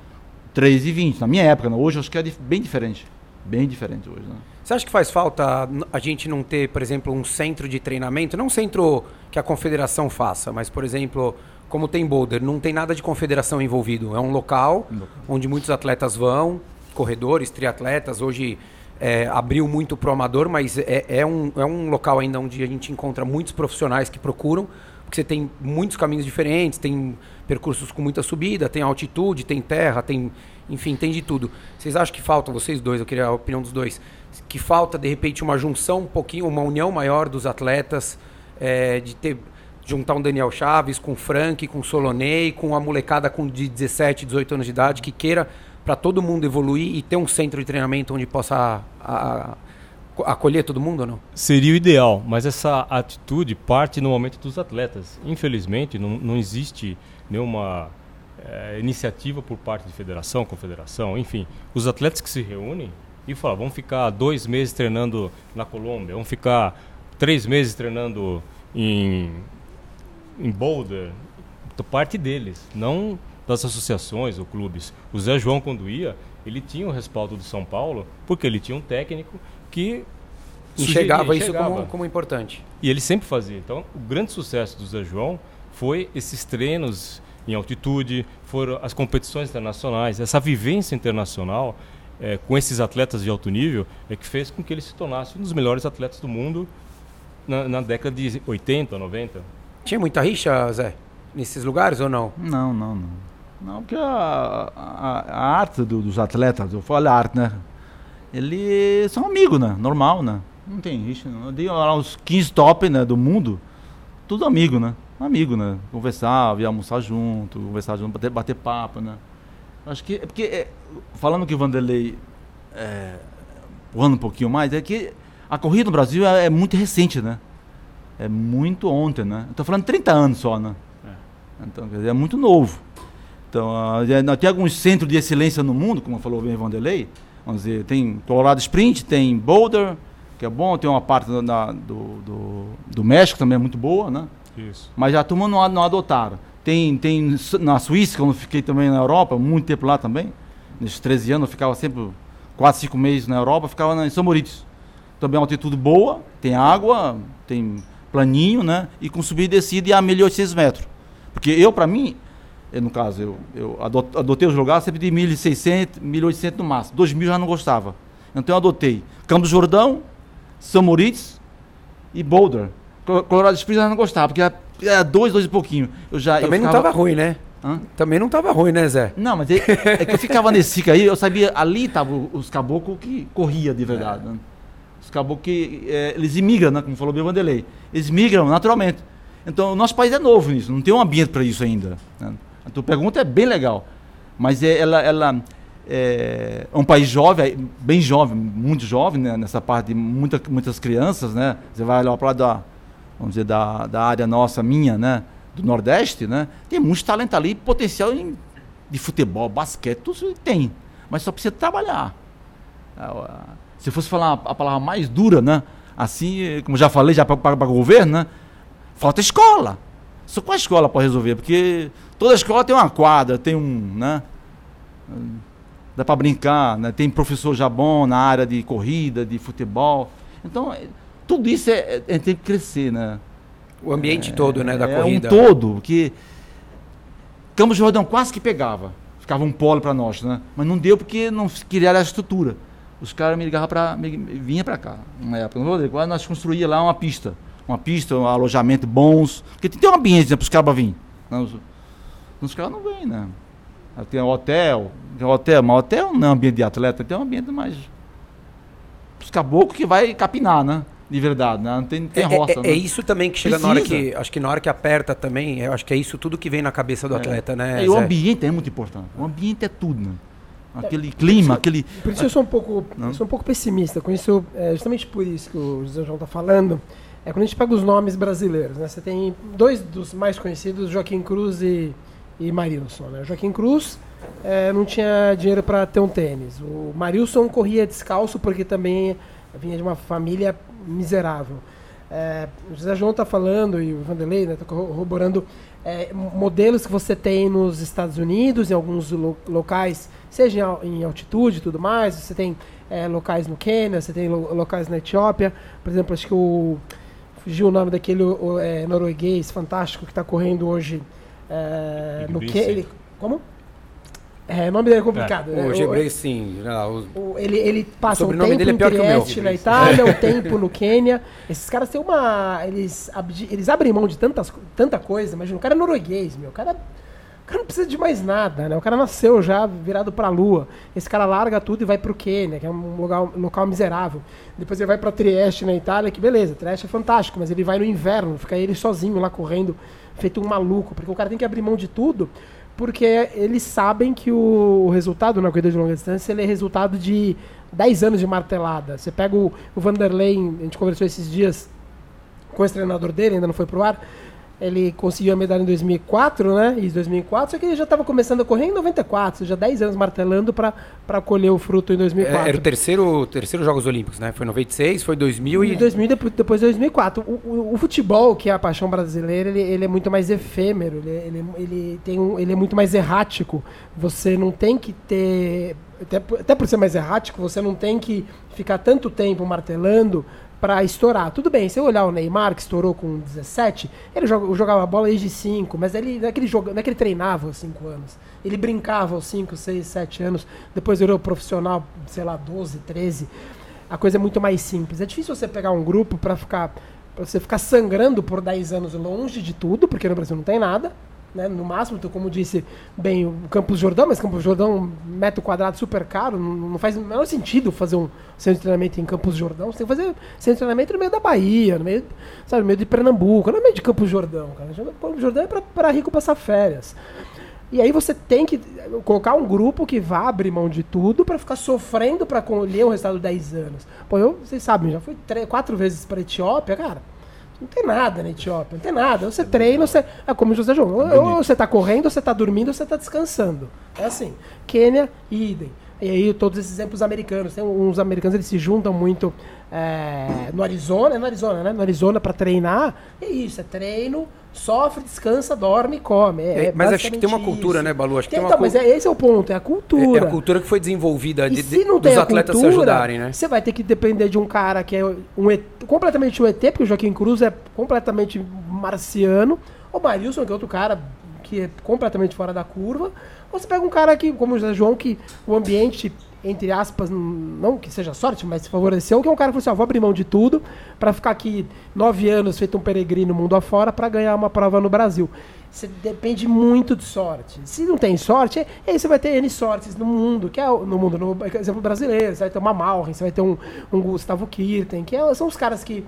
3,20. Na minha época, né? hoje eu acho que é bem diferente. Bem diferente hoje, né? Você acha que faz falta a gente não ter, por exemplo, um centro de treinamento? Não um centro que a confederação faça, mas, por exemplo, como tem Boulder, não tem nada de confederação envolvido. É um local onde muitos atletas vão, corredores, triatletas. Hoje é, abriu muito para o amador, mas é, é, um, é um local ainda onde a gente encontra muitos profissionais que procuram, porque você tem muitos caminhos diferentes, tem percursos com muita subida, tem altitude, tem terra, tem. Enfim, tem de tudo. Vocês acham que falta, vocês dois, eu queria a opinião dos dois, que falta de repente uma junção um pouquinho, uma união maior dos atletas, é, de ter juntar um Daniel Chaves com o Frank, com o Solonei, com a molecada com de 17, 18 anos de idade que queira para todo mundo evoluir e ter um centro de treinamento onde possa a, a, acolher todo mundo ou não? Seria o ideal, mas essa atitude parte no momento dos atletas. Infelizmente, não, não existe nenhuma é, iniciativa por parte de federação, confederação, enfim. Os atletas que se reúnem e falam, vamos ficar dois meses treinando na Colômbia, vamos ficar três meses treinando em, em Boulder, parte deles, não das associações ou clubes. O Zé João, quando ia, ele tinha o respaldo do São Paulo, porque ele tinha um técnico que enxergava isso como, como importante. E ele sempre fazia. Então, o grande sucesso do Zé João foi esses treinos em altitude, foram as competições internacionais, essa vivência internacional é, com esses atletas de alto nível é que fez com que ele se tornasse um dos melhores atletas do mundo na, na década de 80, 90. Tinha muita rixa, Zé, nesses lugares ou não? Não, não, não. Não, porque a, a, a arte do, dos atletas, eu falo arte, né? Eles são amigos, né? Normal, né? Não tem rixa. Não. Eu dei lá uns 15 top né, do mundo, tudo amigo, né? Amigo, né? Conversar, vir almoçar junto, conversar junto, bater, bater papo, né? Acho que, é porque, é, falando que o Vanderlei, é, um pouquinho mais, é que a corrida no Brasil é, é muito recente, né? É muito ontem, né? Estou falando 30 anos só, né? É. Então, quer dizer, é muito novo. Então, uh, tem alguns centros de excelência no mundo, como falou bem Vanderlei. Vamos dizer, tem Colorado Sprint, tem Boulder, que é bom, tem uma parte do, do, do, México também é muito boa, né? Isso. Mas a turma não, não adotaram. Tem, tem na Suíça, quando eu fiquei também na Europa, muito tempo lá também. Nesses 13 anos, eu ficava sempre 4, 5 meses na Europa, ficava na, em São Moritz. Também é uma altitude boa, tem água, tem planinho, né? E com subida e descida e a 1.800 metros. Porque eu, para mim, eu, no caso, eu, eu adotei os lugares sempre de 1.600, 1.800 no máximo. 2.000 já não gostava. Então eu adotei Campos do Jordão, São Moritz e Boulder. Colorado Springs já não gostava, porque era dois, dois e pouquinho. Eu já, Também eu ficava... não estava ruim, né? Hã? Também não estava ruim, né, Zé? Não, mas é, é, que eu ficava nesse aí, eu sabia, ali estavam os caboclos que corria de verdade. É. Né? Os caboclos que, é, eles imigram, né, como falou o Vanderlei. Eles migram naturalmente. Então, o nosso país é novo nisso, não tem um ambiente para isso ainda. Né? A tua pergunta é bem legal. Mas é, ela, ela é, é um país jovem, bem jovem, muito jovem, né, nessa parte de muita, muitas crianças, né? Você vai olhar para da, vamos dizer, da, da área nossa, minha, né? Do Nordeste, né? Tem muito talento ali, potencial em, de futebol, basquete, tudo tem. Mas só precisa trabalhar. Se fosse falar a palavra mais dura, né? Assim, como já falei, já para o governo, né? Falta escola. Só com a escola pode resolver, porque toda escola tem uma quadra, tem um, né? Dá para brincar, né? Tem professor já bom na área de corrida, de futebol. Então, é, tudo isso é, é, tem que crescer, né? O ambiente é, todo, né, da é corrida. É um todo, que Campos Jordão quase que pegava. Ficava um polo para nós, né? Mas não deu porque não criaram a estrutura. Os caras me ligavam para vinha para cá, uma época. Nós construía lá uma pista uma pista, um alojamento bons. Porque tem que ter um ambiente né, para os caras virem. Não, os caras não vêm, né? Tem um hotel, tem um hotel, mas hotel não é um ambiente de atleta, tem um ambiente mais. Os caboclos que vai capinar, né? de verdade, né? Não tem, não tem É, roça. é- né? é isso também que chega na hora Precisa. que. Acho que na hora que aperta também, eu acho que é isso tudo que vem na cabeça do atleta, né? É, e o ambiente é muito importante. O ambiente é tudo, né? Aquele clima, aquele. Por isso eu sou um pouco, sou um pouco pessimista com isso, é, justamente por isso que o José João está falando. É quando a gente pega os nomes brasileiros, né? Você tem dois dos mais conhecidos, Joaquim Cruz e, e Marilson. Né? Joaquim Cruz é, não tinha dinheiro para ter um tênis. O Marilson corria descalço porque também vinha de uma família miserável. É, o José João está falando e o Vanderlei está corroborando é, modelos que você tem nos Estados Unidos, em alguns lo- locais, seja em em altitude e tudo mais. Você tem é, locais no Quênia, você tem lo- locais na Etiópia. Por exemplo, acho que o. Fugiu o nome daquele o, é, norueguês fantástico que está correndo hoje é, no Ingebrigtsen. Quênia. Como? É, o nome dele é complicado. né? O O- Gebrey, sim. né, o- o- ele, ele passa O um tempo dele é pior que o. Trieste, na Itália, um tempo no Quênia. Esses caras têm uma. Eles, eles abrem mão de tantas, tanta coisa. Imagina, o cara é norueguês, meu. O cara, o cara não precisa de mais nada, né? O cara nasceu já virado pra lua. Esse cara larga tudo e vai pro Quênia, que é um lugar, um local miserável. Depois ele vai pra Trieste, na Itália, que beleza, Trieste é fantástico, mas ele vai no inverno, fica ele sozinho lá correndo, feito um maluco, porque o cara tem que abrir mão de tudo porque eles sabem que o, o resultado na corrida de longa distância ele é resultado de 10 anos de martelada. Você pega o, o Vanderlei, a gente conversou esses dias com esse treinador dele, ainda não foi pro ar. Ele conseguiu a medalha em 2004, né? Em 2004, só que ele já estava começando a correr em 94, já 10 anos martelando para colher o fruto em 2004. É, Era o terceiro, terceiro Jogos Olímpicos, né? Foi 96, foi 2000 Em e. 2000 depois, depois de 2004. O, o- o futebol, que é a paixão brasileira, ele, ele é muito mais efêmero, ele, ele, ele tem um, ele é muito mais errático. Você não tem que ter. Até, até por ser mais errático, você não tem que ficar tanto tempo martelando para estourar. Tudo bem, se eu olhar o Neymar, que estourou com 17, ele joga, jogava bola desde 5, mas ele, não, é que ele joga, não é que ele treinava aos 5 anos. Ele brincava aos 5, 6, 7 anos, depois virou profissional, sei lá, 12, 13 a coisa é muito mais simples. É difícil você pegar um grupo para ficar para você ficar sangrando por 10 anos longe de tudo, porque no Brasil não tem nada. Né? No máximo, tu, como disse bem, o Campos Jordão, mas Campos Jordão, metro quadrado super caro, não, não faz o menor sentido fazer um centro de treinamento em Campos Jordão. Você tem que fazer centro de treinamento no meio da Bahia, no meio, sabe, no meio de Pernambuco, é no meio de Campos Jordão. Cara. Campos Jordão é para rico passar férias. E aí você tem que colocar um grupo que vá abrir mão de tudo para ficar sofrendo para colher o resultado de 10 anos. Pô, eu, vocês sabem, já fui quatro vezes para Etiópia, cara. Não tem nada na Etiópia, não tem nada. Você treina, você. É como o José João. Ou, ou você tá correndo, ou você tá dormindo, ou você tá descansando. É assim. Quênia, idem. E aí todos esses exemplos americanos. Tem uns americanos, eles se juntam muito é, no Arizona, é no Arizona, né? No Arizona para treinar. É isso, é treino, sofre, descansa, dorme e come. É, É, mas acho que tem uma cultura, isso. né, Balu? Acho que tem uma então, mas é, esse é o ponto, é a cultura. É a cultura que foi desenvolvida de, de- dos atletas cultura, se ajudarem, né? Você vai ter que depender de um cara que é um ET, completamente um ET, porque o Joaquim Cruz é completamente marciano. O Marilson, que é outro cara que é completamente fora da curva. Ou você pega um cara que, como o José João, que o ambiente, entre aspas, não que seja sorte, mas se favoreceu, que é um cara que falou assim, ó, vou abrir mão de tudo para ficar aqui nove anos feito um peregrino mundo afora para ganhar uma prova no Brasil. Você depende muito de sorte. Se não tem sorte, aí você vai ter N sortes no mundo, que é no mundo, no exemplo brasileiro, você vai ter uma Malren, você vai ter um, um Gustavo Kirten, que é- são os caras que,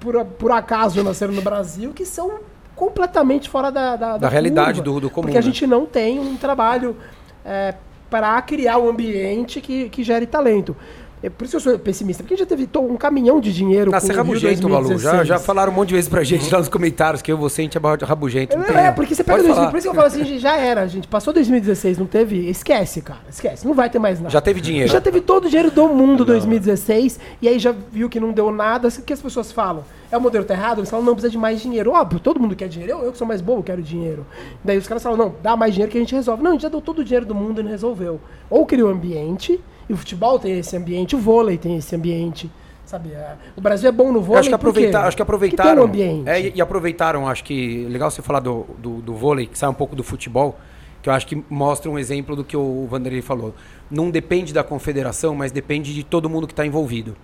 por, por acaso, nasceram no Brasil, que são completamente fora da, da, Da realidade curva. do- do comum, Porque a né? gente não tem um trabalho é, para criar um ambiente que, que gere talento. É por isso que eu sou pessimista, porque a gente já teve um caminhão de dinheiro Ah, você é rabugento, Balu. Já, 2016. já falaram um monte de vezes pra gente lá nos comentários que eu, você, a gente é rabugento. Não É, é, porque você pega Pode 2000, falar. por isso que eu falo assim, já era, gente. Passou 2016, não teve. Esquece, cara. Esquece. Não vai ter mais nada. Já teve dinheiro. Já teve todo o dinheiro do mundo 2016, e aí já viu que não deu nada. O que as pessoas falam? É o modelo tá errado? Eles falam, não, precisa de mais dinheiro. Óbvio, todo mundo quer dinheiro. Eu, eu que sou mais bobo, quero dinheiro. Daí os caras falam, não, dá mais dinheiro que a gente resolve. Não, a gente já deu todo o dinheiro do mundo e não resolveu. Ou criou ambiente, e o futebol tem esse ambiente, o vôlei tem esse ambiente. Sabe, é, o Brasil é bom no Eu vôlei. acho que, aproveitar, acho que aproveitaram. tem um ambiente. É, e, e aproveitaram, acho que. Legal você falar do, do, do vôlei, que sai um pouco do futebol, que eu acho que mostra um exemplo do que o Vanderlei falou. Não depende da confederação, mas depende de todo mundo que está envolvido.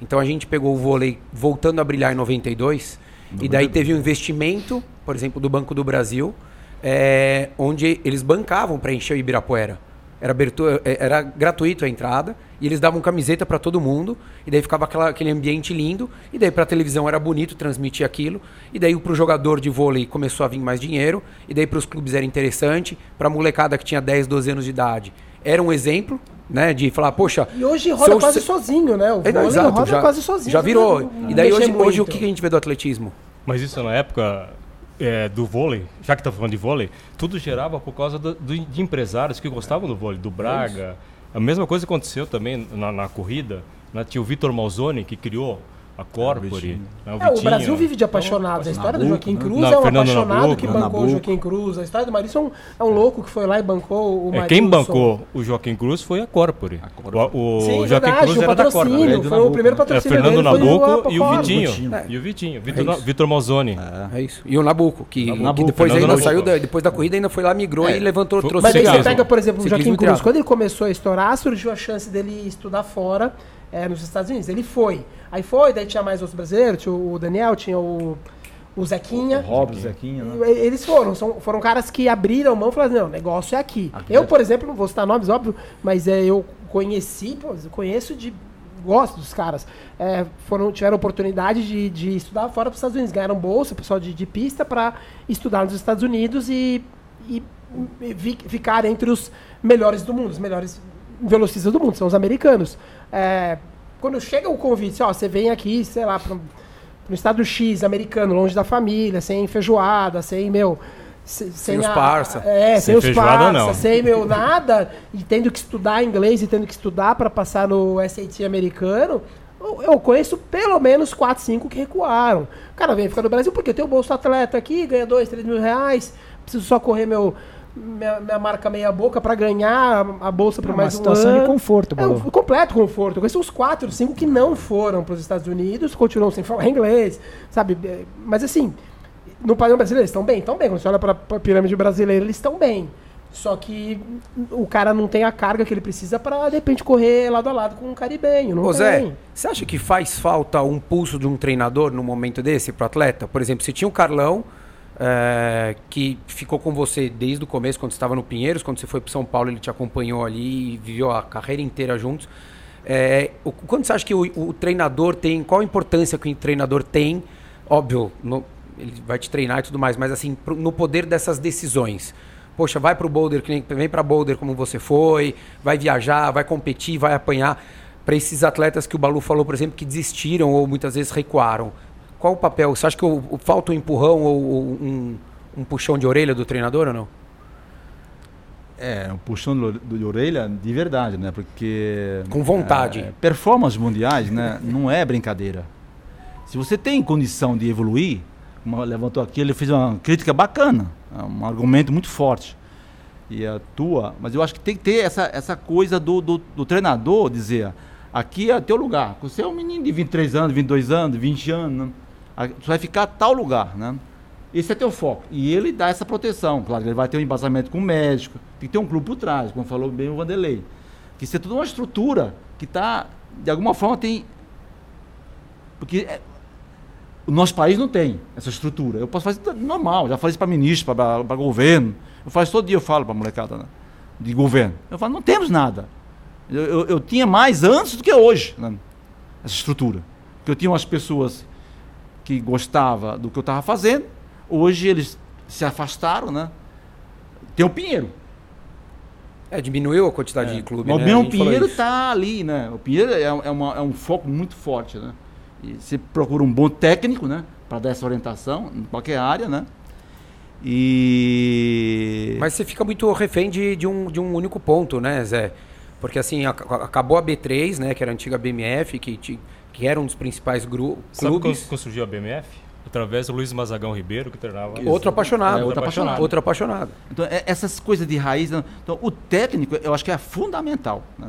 Então a gente pegou o vôlei voltando a brilhar em 92, e daí teve um investimento, por exemplo, do Banco do Brasil, é, onde eles bancavam para encher o Ibirapuera. Era, abertura, é, era gratuito a entrada E eles davam camiseta para todo mundo, e daí ficava aquela, aquele ambiente lindo, e daí pra televisão era bonito transmitir aquilo, e daí pro jogador de vôlei começou a vir mais dinheiro, e daí pros clubes era interessante, pra molecada que tinha 10, 12 anos de idade. Era um exemplo, né, de falar, poxa... E hoje roda quase se- sozinho, né? O É, não, vôlei exato, roda já, quase sozinho. já virou. Não- não e daí hoje, hoje o que a gente vê do atletismo? Mas isso na época é, do vôlei, já que tá falando de vôlei, tudo gerava por causa do- do- de empresários que gostavam do vôlei, do Braga. A mesma coisa aconteceu também na, na corrida. Né? Tinha o Vitor Malzoni que criou a Corpore. Vitinho. né? É, o. Brasil vive de apaixonados. A história do Nabuco, Joaquim né? Cruz Na- é um Fernando apaixonado Nabuco, que bancou o Nabuco. Joaquim Cruz. A história do Marilson é um, é um louco que foi lá e bancou o É, Marilson. quem bancou o Joaquim Cruz foi a Corpore. A Corpore. O, o Sim, Joaquim verdade, Cruz o era da patrocínio. Corpore. É, do Foi o primeiro né? É, patrocínio Fernando dele, foi o Nabuco e o. Vitinho. Vitinho. E o Vitinho. É Vitor. Vitor. É isso. E o Nabuco, que, que Nabuco, depois Fernando ainda Nabuco. saiu, da- depois da corrida ainda foi lá, migrou É, e levantou, trouxe Mas aí você pega, por exemplo, o Joaquim Cruz. Quando ele começou a estourar, surgiu a chance dele estudar fora é, nos Estados Unidos. Ele foi. Aí foi, daí tinha mais outros brasileiros, tinha o Daniel, tinha o, o Zequinha. Robson, Zequinha, né? Eles foram, são- foram caras que abriram mão e falaram, não, o negócio é aqui. Aqui eu, é- por exemplo, não vou citar nomes, óbvio, mas é, eu conheci, pô, eu conheço de. Gosto dos caras. É, foram, tiveram oportunidade de, de estudar fora para os Estados Unidos. Ganharam bolsa, pessoal de, de pista, para estudar nos Estados Unidos e, e, e fi- ficar entre os melhores do mundo, os melhores velocistas do mundo, são os americanos. É, quando chega o convite, ó, você vem aqui, sei lá, para no estado X, americano, longe da família, sem feijoada, sem, meu... se- Sem, os a- parça. É, sem, Sem os feijoada, parça, não. sem, meu, nada, e tendo que estudar inglês e tendo que estudar para passar no SAT americano, eu- eu conheço pelo menos 4, 5 que recuaram. O cara vem ficar no Brasil porque eu tenho o bolso atleta aqui, ganha 2, 3 mil reais, preciso só correr meu... Minha, minha marca meia boca para ganhar a bolsa para É uma mais um situação ano. de conforto, É um Balu. completo conforto. Eu conheço uns quatro, cinco que não foram para os Estados Unidos, continuam sem falar inglês, sabe? Mas assim, no padrão brasileiro, eles estão bem? Estão bem. Quando você olha para a pirâmide brasileira, eles estão bem. Só que o cara não tem a carga que ele precisa para, de repente, correr lado a lado com um caribenho. Não Ô Zé, você acha que faz falta um pulso de um treinador no momento desse pro atleta? Por exemplo, você tinha o Carlão, é, que ficou com você desde o começo, quando você estava no Pinheiros, quando você foi pro São Paulo, ele te acompanhou ali e viveu a carreira inteira juntos. É, o, quando você acha que o, o treinador tem, qual a importância que o treinador tem? Óbvio, no- ele vai te treinar e tudo mais, mas assim, pro- no poder dessas decisões. Poxa, vai pro Boulder, que nem- vem pra Boulder como você foi, vai viajar, vai competir, vai apanhar. Para esses atletas que o Balu falou, por exemplo, que desistiram ou muitas vezes recuaram. Qual o papel? Você acha que o, o- falta um empurrão ou, ou um, um puxão de orelha do treinador ou não? É, um puxão de ore- de orelha de verdade, né? Porque. Com vontade. é, performances mundiais, né? Não é brincadeira. Se você tem condição de evoluir, como levantou aqui, ele fez uma crítica bacana, um argumento muito forte. E a tua, mas eu acho que tem que ter essa, essa coisa do, do, do treinador dizer: aqui é teu lugar. Você é um menino de 23 anos, 22 anos, 20 anos, né? Você vai ficar a tal lugar, né? Esse é teu foco. E ele dá essa proteção. Claro, ele vai ter um embasamento com o médico, tem que ter um clube por trás, como falou bem o Vanderlei. Que isso é toda uma estrutura que está, de alguma forma, tem. Porque é, o nosso país não tem essa estrutura. Eu posso fazer normal, já falei isso para ministro, para governo. Eu faço todo dia, eu falo para a molecada né, de governo. Eu falo, não temos nada. Eu, eu, eu tinha mais antes do que hoje, né, essa estrutura. Porque eu tinha umas pessoas que gostavam do que eu estava fazendo, hoje eles se afastaram, né? Tem o Pinheiro. É, diminuiu a quantidade de clube, Mas né? o Pinheiro está ali, né? O Pinheiro é, é, uma- é um foco muito forte, né? E você procura um bom técnico, né? Para dar essa orientação em qualquer área, né? E Mas você fica muito refém de, de, um, de um único ponto, né, Zé? Porque assim, ac- acabou a B3, né, que era a antiga BMF, que, que era um dos principais gru- Sabe como, clubes. como surgiu a BMF? Através do Luiz Mazagão Ribeiro, que treinava. Outro apaixonado. É, outro apaixonado. Outro apaixonado. Então, é- essas coisas de raiz. né? Então, o técnico, eu acho que é fundamental. né?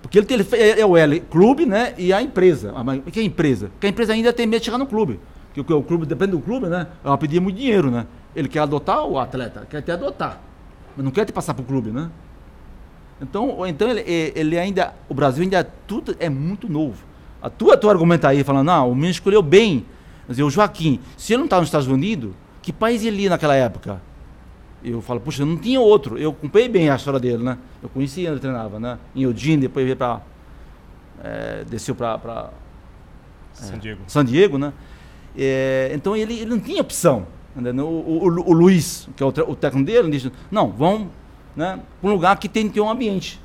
Porque ele, tem- ele é, é o L, clube, né? E a empresa. Ah, mas O que é a empresa? Porque a empresa ainda tem medo de chegar no clube. Porque o, o clube, depende do clube, né? É uma pedir muito dinheiro, né? Ele quer adotar o atleta, quer te adotar. Mas não quer te passar pro clube, né? Então, então ele, é- ele ainda. O Brasil ainda tudo é muito novo. A tua, tua argumenta aí, falando, não, o menino escolheu bem. Quer dizer, o Joaquim, se ele não estava nos Estados Unidos, que país ele ia naquela época? Eu falo, puxa, não tinha outro. Eu acompanhei bem a história dele, né? Eu conhecia ele treinava, né? Em Eugene, depois veio para é, desceu para San Diego. San Diego, né? É, então ele, ele não tinha opção. O, o, o Luiz, que é o, o técnico dele, disse: não, vamos né, para um lugar que tem que ter um ambiente.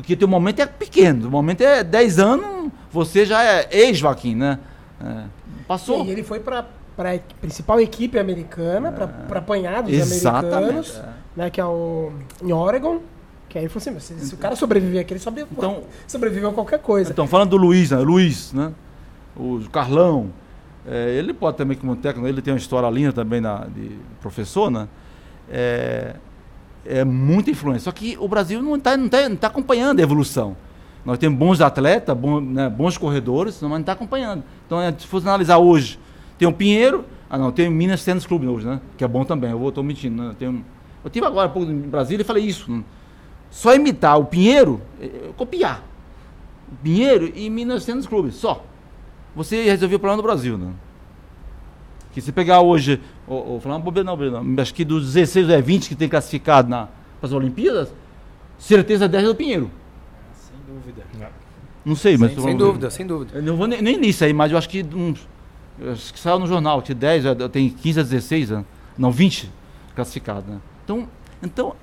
Porque teu momento é pequeno, o momento é 10 anos, você já é ex-Joaquim, né? É, passou. E ele foi para a principal equipe americana, para apanhar dos Exatamente, americanos, é. né, que é o em Oregon. Que aí ele falou assim, "Mas se, se o cara sobreviver aqui, ele Então- sobreviveu a qualquer coisa. Então, falando do Luiz, né? Luiz, né? O Carlão, é, ele pode também, como técnico, ele tem uma história linda também na, de professor, né? É, é muita influência. Só que o Brasil não está não tá, não tá acompanhando a evolução. Nós temos bons atletas, bons, né, bons corredores, mas não está acompanhando. Então, é, se fosse analisar hoje, tem o Pinheiro, ah não, tem o Minas Tênis Clube hoje, né? Que é bom também, eu estou mentindo. Né? Tem um, eu tive agora há pouco em Brasília e falei isso. né? Só imitar o Pinheiro, é, é, copiar. Pinheiro e Minas Tênis Clube, só. Você resolveu o problema do Brasil, né? Que se pegar hoje, ou, ou falar uma bobeira não, não, acho que dos 16 ou é 20 que tem classificado na, para as Olimpíadas, certeza 10 é do Pinheiro. Sem dúvida. Não sei, mas... Sem falando- dúvida, sem dúvida. Eu não vou nem, nem nisso aí, mas eu acho que uns. Acho que saiu no jornal, que 10, eh, tem 15 a 16, né? não, 20 classificados, né? Então, então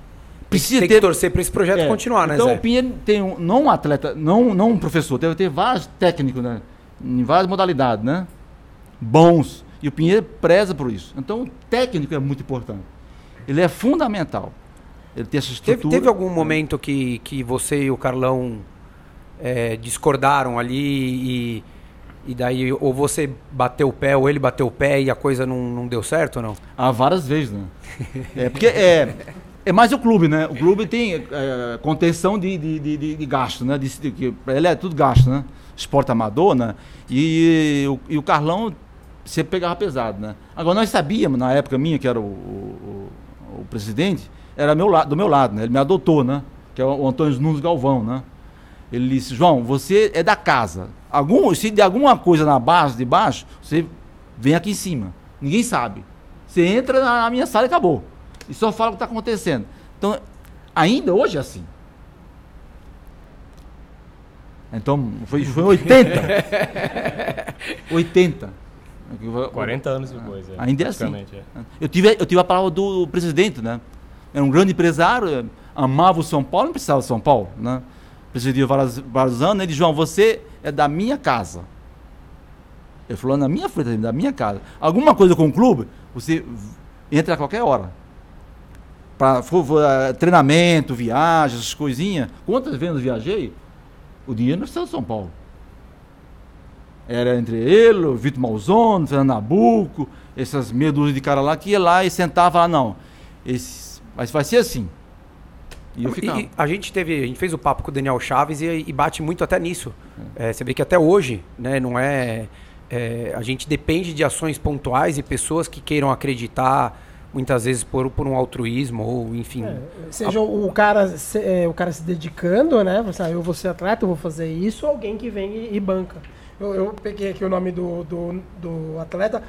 precisa Tem ter. que torcer para esse projeto É, continuar, né, então, Zé? o Pinheiro tem um, não um atleta, não, não um professor, deve ter vários técnicos, né? Em várias modalidades, né? Bons. E o Pinheiro preza por isso. Então, o técnico é muito importante. Ele é fundamental. Ele tem essa Teve, estrutura. teve algum momento que, que você e o Carlão é, discordaram ali e, e daí ou você bateu o pé ou ele bateu o pé e a coisa não, não deu certo ou não? Ah, várias vezes, né? É, porque é, é mais o clube, né? O clube tem é, contenção de, de, de, de- gasto, né? De, de, ele é tudo gasto, né? Esporte amador, né? E, o- e o Carlão sempre pegava pesado, né? Agora, nós sabíamos, na época minha, que era o, o, o- presidente, era meu, do meu lado, né? Ele me adotou, né? Que é o, Antônio Nunes Galvão, né? Ele disse, João, você é da casa. Algum, se de alguma coisa na base de baixo, você vem aqui em cima. Ninguém sabe. Você entra na, na minha sala e acabou. E só fala o que está acontecendo. Então, ainda hoje é assim. Então, foi, foi 80. 80. 40 anos depois. É, Ainda é assim. é. Eu tive, eu tive a palavra do presidente, né? Era um grande empresário, eh, amava o São Paulo, não precisava de São Paulo, né? Presidiu vários, vários anos. Ele disse, João, você é da minha casa. Ele falou na minha frente, da minha casa. Alguma coisa com o clube, você entra a qualquer hora. Para treinamento, viagens, essas coisinhas. Quantas vezes eu viajei? O dinheiro não saiu de São Paulo. Era entre ele, o Vitor Malzone, o Fernando Nabuco, essas meia dúzia de cara lá que ia lá e sentava e falava, não, esse, mas vai ser assim. E eu ficava. E a gente teve, a gente fez o papo com o Daniel Chaves e, e bate muito até nisso. É, você vê que até hoje, né, não é, é, a gente depende de ações pontuais e pessoas que queiram acreditar muitas vezes por, por um altruísmo ou enfim. É, seja o cara, se, é, o cara se dedicando, né? Você, ah, eu vou ser atleta, eu vou fazer isso, ou alguém que vem e, e banca. Eu, eu peguei aqui o nome do, do, do atleta.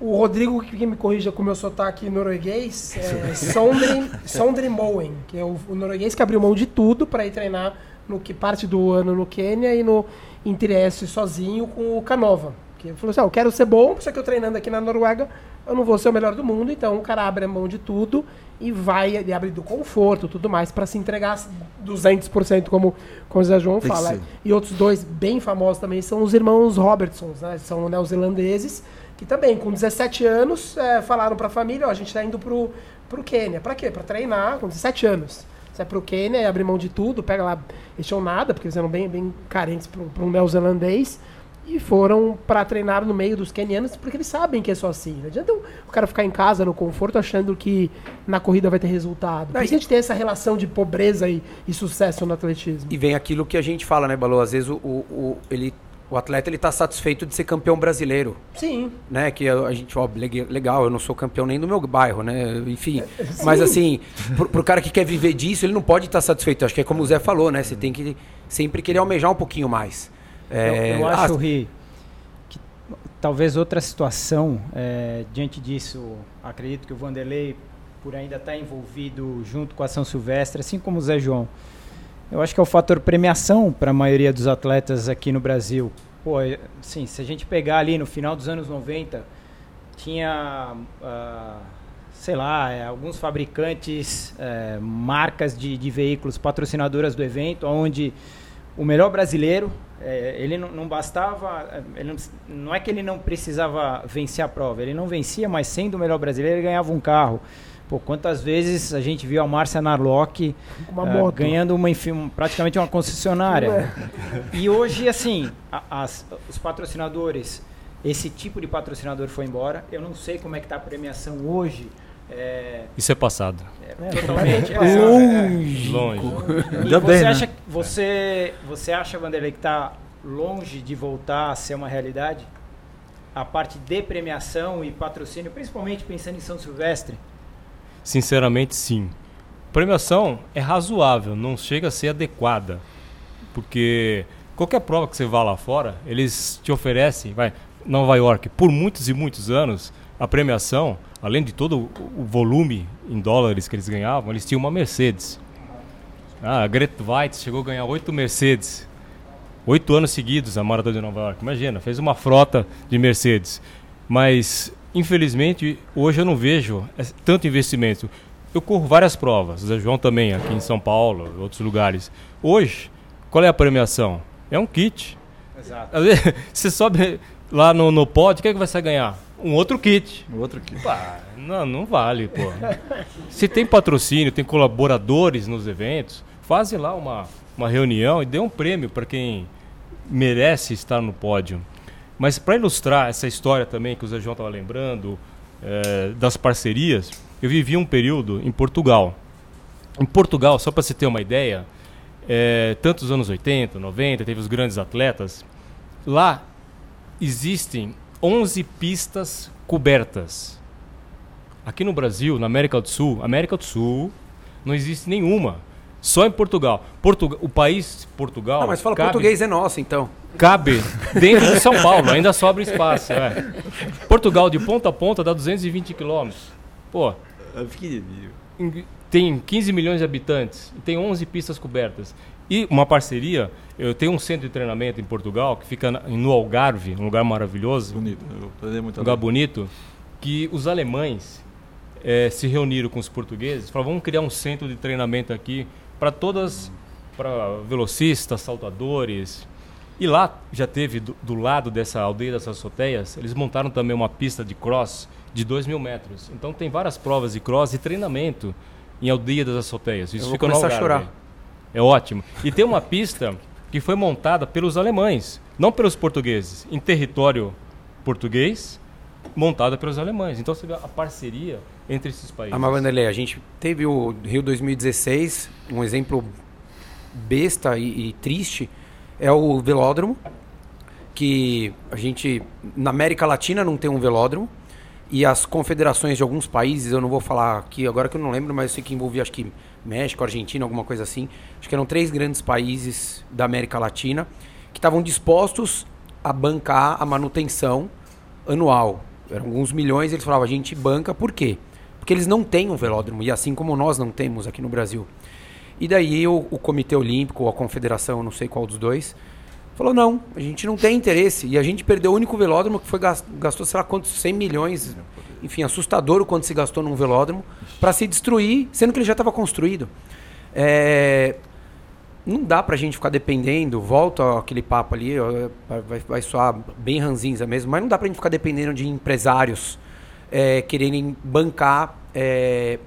O Rodrigo, que me corrija com o meu sotaque norueguês, é Sondre, Sondre Moen, que é o, o norueguês que abriu mão de tudo para ir treinar no que parte do ano no Quênia e no Inter-S sozinho com o Canova. Que ele falou assim: ah, eu quero ser bom, só que eu treinando aqui na Noruega, eu não vou ser o melhor do mundo, então o cara abre a mão de tudo e vai, ele abre do conforto tudo mais para se entregar 200%, como, como o Zé João Tem fala. E outros dois bem famosos também são os irmãos Robertsons, né? São neozelandeses, que também, com 17 anos, é, falaram para a família: ó, a gente está indo pro, pro Quênia. Para quê? Para treinar com 17 anos. Você vai pro Quênia e abre mão de tudo, pega lá, eles tinham nada, porque eles eram bem, bem carentes para um neozelandês. E foram para treinar no meio dos quenianos, porque eles sabem que é só assim. Não adianta o cara ficar em casa, no conforto, achando que na corrida vai ter resultado. Por isso a gente tem essa relação de pobreza e, e sucesso no atletismo. E vem aquilo que a gente fala, né, Balô? Às vezes o, o, o- ele, o atleta ele tá satisfeito de ser campeão brasileiro. Sim. né? Que a, gente, ó, leg- legal, eu não sou campeão nem do meu bairro, né? Enfim. Mas assim, pro, pro cara que quer viver disso, ele não pode estar satisfeito. Acho que é como o Zé falou, né? Você tem que sempre querer almejar um pouquinho mais. É, eu, eu acho, ah, Ri, que talvez outra situação, é, diante disso, acredito que o Vanderlei, por ainda estar envolvido junto com a São Silvestre, assim como o Zé João, Eu acho que é o fator premiação para a maioria dos atletas aqui no Brasil. Pô, assim, se a gente pegar ali no final dos anos 90, tinha, uh, sei lá, é, alguns fabricantes, é, marcas de, de, veículos patrocinadoras do evento, onde o melhor brasileiro, é, ele não, não bastava, não, não, é que ele não precisava vencer a prova, ele não vencia, mas sendo o melhor brasileiro, ele ganhava um carro. Pô, quantas vezes a gente viu a Márcia Narlock uh, ganhando uma, enfim, praticamente uma concessionária. É. E hoje, assim, a, as, os patrocinadores esse tipo de patrocinador foi embora. Eu não sei como é que está a premiação hoje. É... Isso é passado. É, é totalmente é, longe. longe. E você, bem, acha, né? você, você acha, Vanderlei, que está longe de voltar a ser uma realidade? A parte de premiação e patrocínio, principalmente pensando em São Silvestre? Sinceramente, sim. Premiação é razoável, não chega a ser adequada. Porque qualquer prova que você vá lá fora, eles te oferecem, vai, Nova York por muitos e muitos anos, a premiação, além de todo o volume em dólares que eles ganhavam, eles tinham uma Mercedes. Ah, a Greta White chegou a ganhar oito Mercedes. Oito anos seguidos a Maratona de Nova York. Imagina, fez uma frota de Mercedes. Mas, infelizmente, hoje eu não vejo tanto investimento. Eu corro várias provas, o João também, aqui em São Paulo, outros lugares. Hoje, qual é a premiação? É um kit. Exato. Você sobe, lá no, no pod, o que, é que você vai ganhar? Um outro kit. Um outro kit. Pá, não, não vale, pô. Se tem patrocínio, tem colaboradores nos eventos, fazem lá uma, uma reunião e dê um prêmio para quem merece estar no pódio. Mas para ilustrar essa história também que o Zé João estava lembrando, é, das parcerias, eu vivi um período em Portugal. Em Portugal, só para você ter uma ideia, é, tanto anos 80, 90, teve os grandes atletas. Lá existem 11 pistas cobertas. Aqui no Brasil, na América do Sul, América do Sul, não existe nenhuma. Só em Portugal. Portugal o país Portugal. Não, mas fala cabe, português é nosso, então. Cabe dentro de São Paulo, ainda sobra espaço. É. Portugal, de ponta a ponta, dá 220 quilômetros. Pô. É tem 15 milhões de habitantes e tem 11 pistas cobertas. E uma parceria, eu tenho um centro de treinamento em Portugal que fica no Algarve, um lugar maravilhoso. Bonito, eu muito um lugar bonito, que os alemães é, se reuniram com os portugueses, falaram, vamos criar um centro de treinamento aqui para todas, para velocistas, saltadores. E lá já teve, do, do, lado dessa aldeia das Açoteias, eles montaram também uma pista de cross de 2 mil metros. Então tem várias provas de cross e treinamento em aldeia das Açoteias. Isso eu fica no Algarve. a chorar. É ótimo. E tem uma pista que foi montada pelos alemães, não pelos portugueses, em território português, montada pelos alemães. Então você vê a parceria entre esses países. Ah, mas Vanderlei, a gente teve o Rio 2016, um exemplo besta e, e triste, é o velódromo, que a gente, na América Latina não tem um velódromo, e as confederações de alguns países, eu não vou falar aqui agora que eu não lembro, mas eu sei que envolvia acho que México, Argentina, alguma coisa assim. Acho que eram três grandes países da América Latina que estavam dispostos a bancar a manutenção anual. Eram alguns milhões, eles falavam, a gente banca, por quê? Porque eles não têm um velódromo, e assim como nós não temos aqui no Brasil. E daí o, o Comitê Olímpico, a Confederação, não sei qual dos dois, Falou, não, a gente não tem interesse. E a gente perdeu o único velódromo que foi gastou, sei lá quantos, 100 milhões. Enfim, assustador o quanto se gastou num velódromo para se destruir, sendo que ele já estava construído. É, não dá para a gente ficar dependendo, volta aquele papo ali, vai, vai soar bem ranzinza mesmo, mas não dá para a gente ficar dependendo de empresários é, quererem bancar é,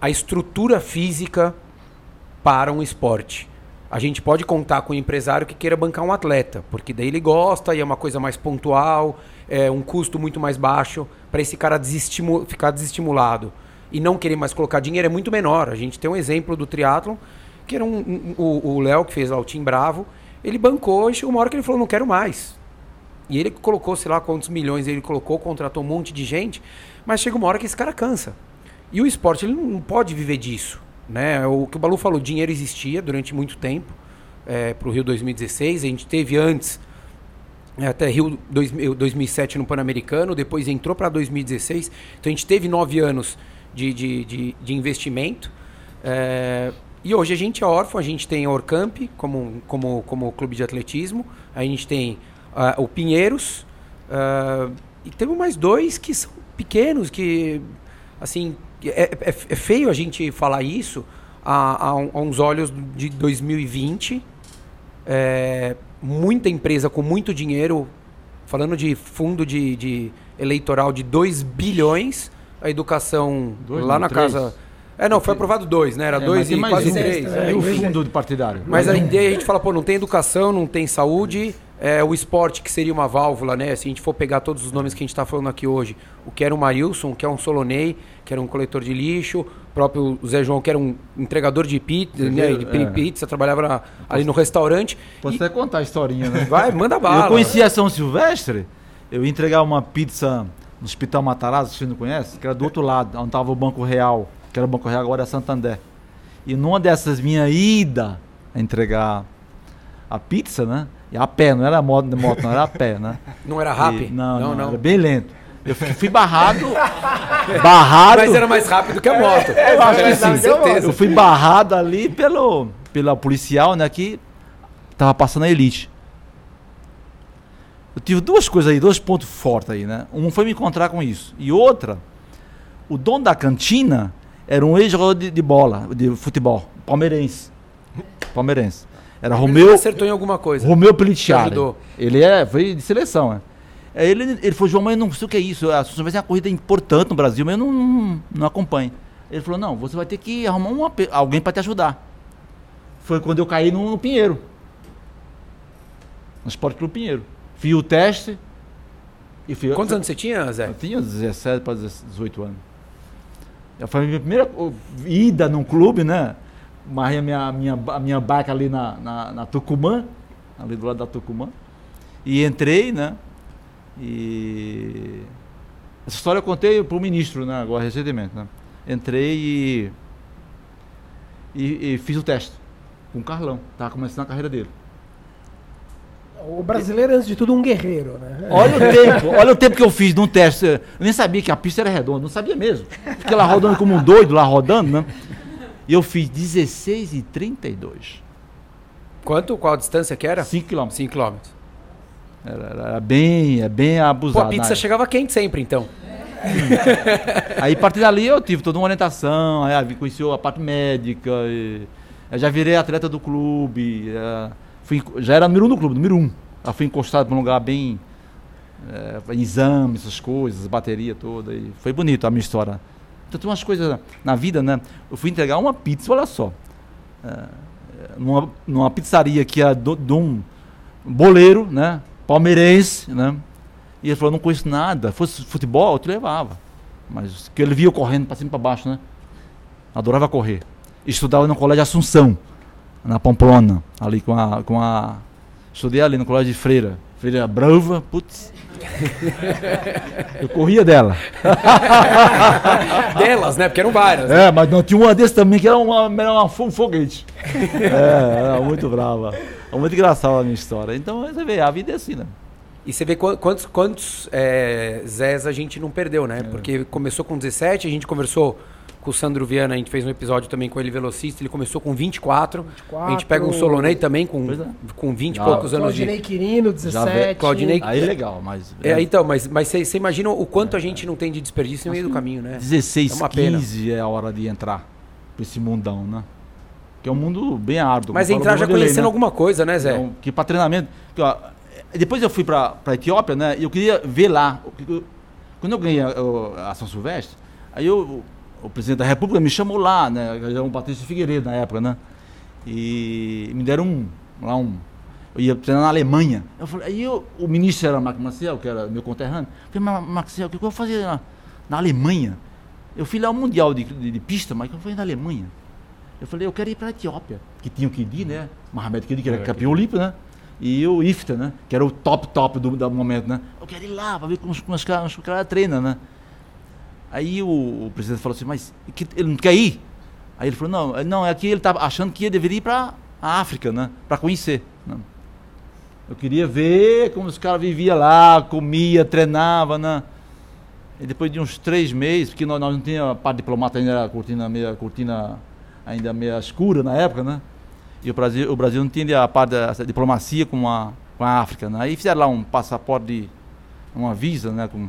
a estrutura física para um esporte a gente pode contar com um empresário que queira bancar um atleta, porque daí ele gosta e é uma coisa mais pontual, é um custo muito mais baixo para esse cara desestimu ficar desestimulado e não querer mais colocar dinheiro é muito menor. A gente tem um exemplo do triatlon, que era um, um o Léo que fez lá o Team Bravo, ele bancou e uma hora que ele falou não quero mais. E ele colocou, sei lá quantos milhões ele colocou, contratou um monte de gente, mas chega uma hora que esse cara cansa. E o esporte ele não pode viver disso. Né? O que o Balu falou, dinheiro existia durante muito tempo é, para o Rio 2016. A gente teve antes, é, até Rio 2007 no Pan-Americano, depois entrou para 2016. Então a gente teve nove anos de, de, de, de investimento. É, e hoje a gente é órfão, a gente tem a Orcamp como, como, como clube de atletismo, a gente tem uh, o Pinheiros, uh, e temos mais dois que são pequenos, que, assim, é, é, é feio a gente falar isso a, a, a uns olhos de 2020. É, muita empresa com muito dinheiro, falando de fundo de, de eleitoral de 2 bilhões, a educação Dois, lá na três. casa. É, não, foi aprovado dois, né? Era É, dois e quase três. É, É, o fundo partidário. Mas a ideia a gente fala, pô, não tem educação, não tem saúde, é, o esporte que seria uma válvula, né? Se a gente for pegar todos os nomes que a gente está falando aqui hoje, o que era o Marilson, que é um Solonei, que era um coletor de lixo, o próprio Zé João, que era um entregador de pizza, né? De é. pizza, trabalhava na- ali no restaurante. Posso E- até contar a historinha, né? Vai, manda bala. Eu conheci a São Silvestre, eu ia entregar uma pizza no Hospital Matarazzo, você não conhece? Que era do outro lado, onde estava o Banco Real, que era o Banco Real, agora é Santander. E numa dessas minha ida a entregar a pizza, né? A pé, não era moto, moto não era a pé, né? Não era rap? E- não, não, era bem lento. Eu fui, barrado, barrado. Mas era mais rápido que a moto. Eu acho que sim, certeza. Eu fui barrado ali pelo, pela policial, né, que tava passando a elite. Eu tive duas coisas aí, dois pontos fortes aí, né? Um foi me encontrar com isso. E outra, o dono da cantina era um ex-jogador de, de bola, de futebol, palmeirense. Palmeirense. Era Ele Romeu, acertou em alguma coisa. Romeu Peliciari. ajudou. Ele é, foi de seleção, né? Aí ele, ele falou, João, mas eu não sei o que é isso. A Assunção vai ser uma corrida importante no Brasil, mas eu não, não, não acompanho. Ele falou, não, você vai ter que arrumar uma alguém para te ajudar. Foi quando eu caí no, no Pinheiro. No Esporte Clube Pinheiro. Fiz o teste. E fui, Quantos anos você tinha, Zé? Eu tinha 17 para 18 anos. Eu Foi a minha primeira ida num clube, né? Marrei a minha, minha, a minha barca ali na, na, na Tucumã, ali do lado da Tucumã. E entrei, né? E. Essa história eu contei para o ministro, né? Agora, recentemente, né? Entrei e, e. e fiz o teste com o Carlão. Tava começando a carreira dele. O brasileiro, antes de tudo, um guerreiro, né? Olha o tempo, olha o tempo que eu fiz num teste. Eu nem sabia que a pista era redonda, não sabia mesmo. Fiquei lá rodando como um doido, lá rodando, né? E eu fiz 16 e 32. Quanto? Qual a distância que era? 5 km. 5 km. Era, era, bem, é bem Pô, abusado. a pizza chegava quente sempre, então. Aí a partir dali eu tive toda uma orientação, aí eu conheci a parte médica, já virei atleta do clube, é, fui, já era número um do clube, número um. Eu fui encostado para um lugar bem. É, em exame, essas coisas, bateria toda. E foi bonito a minha história. Então tem umas coisas na vida, né? Eu fui entregar uma pizza, olha só. É, numa, numa pizzaria que do- de um boleiro, né? Palmeirense, né? E ele falou, não conheço nada. Fosse futebol, eu te levava. Mas que ele via correndo para cima e para baixo, né? Adorava correr. Estudava no colégio Assunção, na Pamplona, ali com a, com a. Estudei ali no colégio de Freira. Freira Brava, putz. eu corria dela. Delas, né? Porque eram várias. É, mas não tinha uma desse também que era, uma, era uma, um foguete. é, era muito brava. É muito engraçada a minha história. Então você vê, a vida é assim, né? E você vê qu- quantos, quantos é, Zés a gente não perdeu, né? Porque começou com 17, a gente conversou com o Sandro Viana, a gente fez um episódio também com ele, velocista, ele começou com 24. 24. A gente pega um Solonei também com, é. com 20 e poucos anos Claudinei de... Quirino, Já vê- 17. Claudinei- Aí é legal, mas. É, então, mas mas você você imagina o quanto a gente não tem de desperdício no meio do caminho, né? 16, É uma pena. 15 é a hora de entrar pra esse mundão, né? Que é um mundo bem árduo. Mas entrar já conhecendo né? alguma coisa, né, Zé? Então, que para treinamento. que, ó, é, depois eu fui para a Etiópia, né? E eu queria ver lá. Quando eu ganhei a, a- a São Silvestre, aí eu, o, presidente da República me chamou lá, né? Era um Patrício Figueiredo na época, né? E me deram um. Lá um. Eu ia treinar na Alemanha. Eu falei, aí eu- o ministro era Marco Maciel, que era meu conterrâneo. Eu falei, mas Maciel, o que eu vou fazer na, na Alemanha? Eu fui lá ao Mundial de, de, de pista, mas eu fui na Alemanha. Eu falei, eu quero ir para a Etiópia, que tinha o Kidi, né? Mohamed Kidi, que era É, campeão olímpico, né? E o Ifta, né? Que era o top top do, do momento, né? Eu quero ir lá para ver como os, como os caras os caras treinam, né? Aí o, o presidente falou assim, mas que- ele não quer ir? Aí ele falou, não, não, é que ele estava achando que deveria ir para a África, né? Para conhecer. né? Eu queria ver como os caras viviam lá, comia, treinava, né? E depois de uns três meses, porque nós, nós não tínhamos a parte diplomata ainda, era cortina, meia cortina ainda meio escura na época, né? E o Brasil, o Brasil não tinha a parte da diplomacia com a, com a África, né? Aí fizeram lá um passaporte, de, uma visa, né? Com,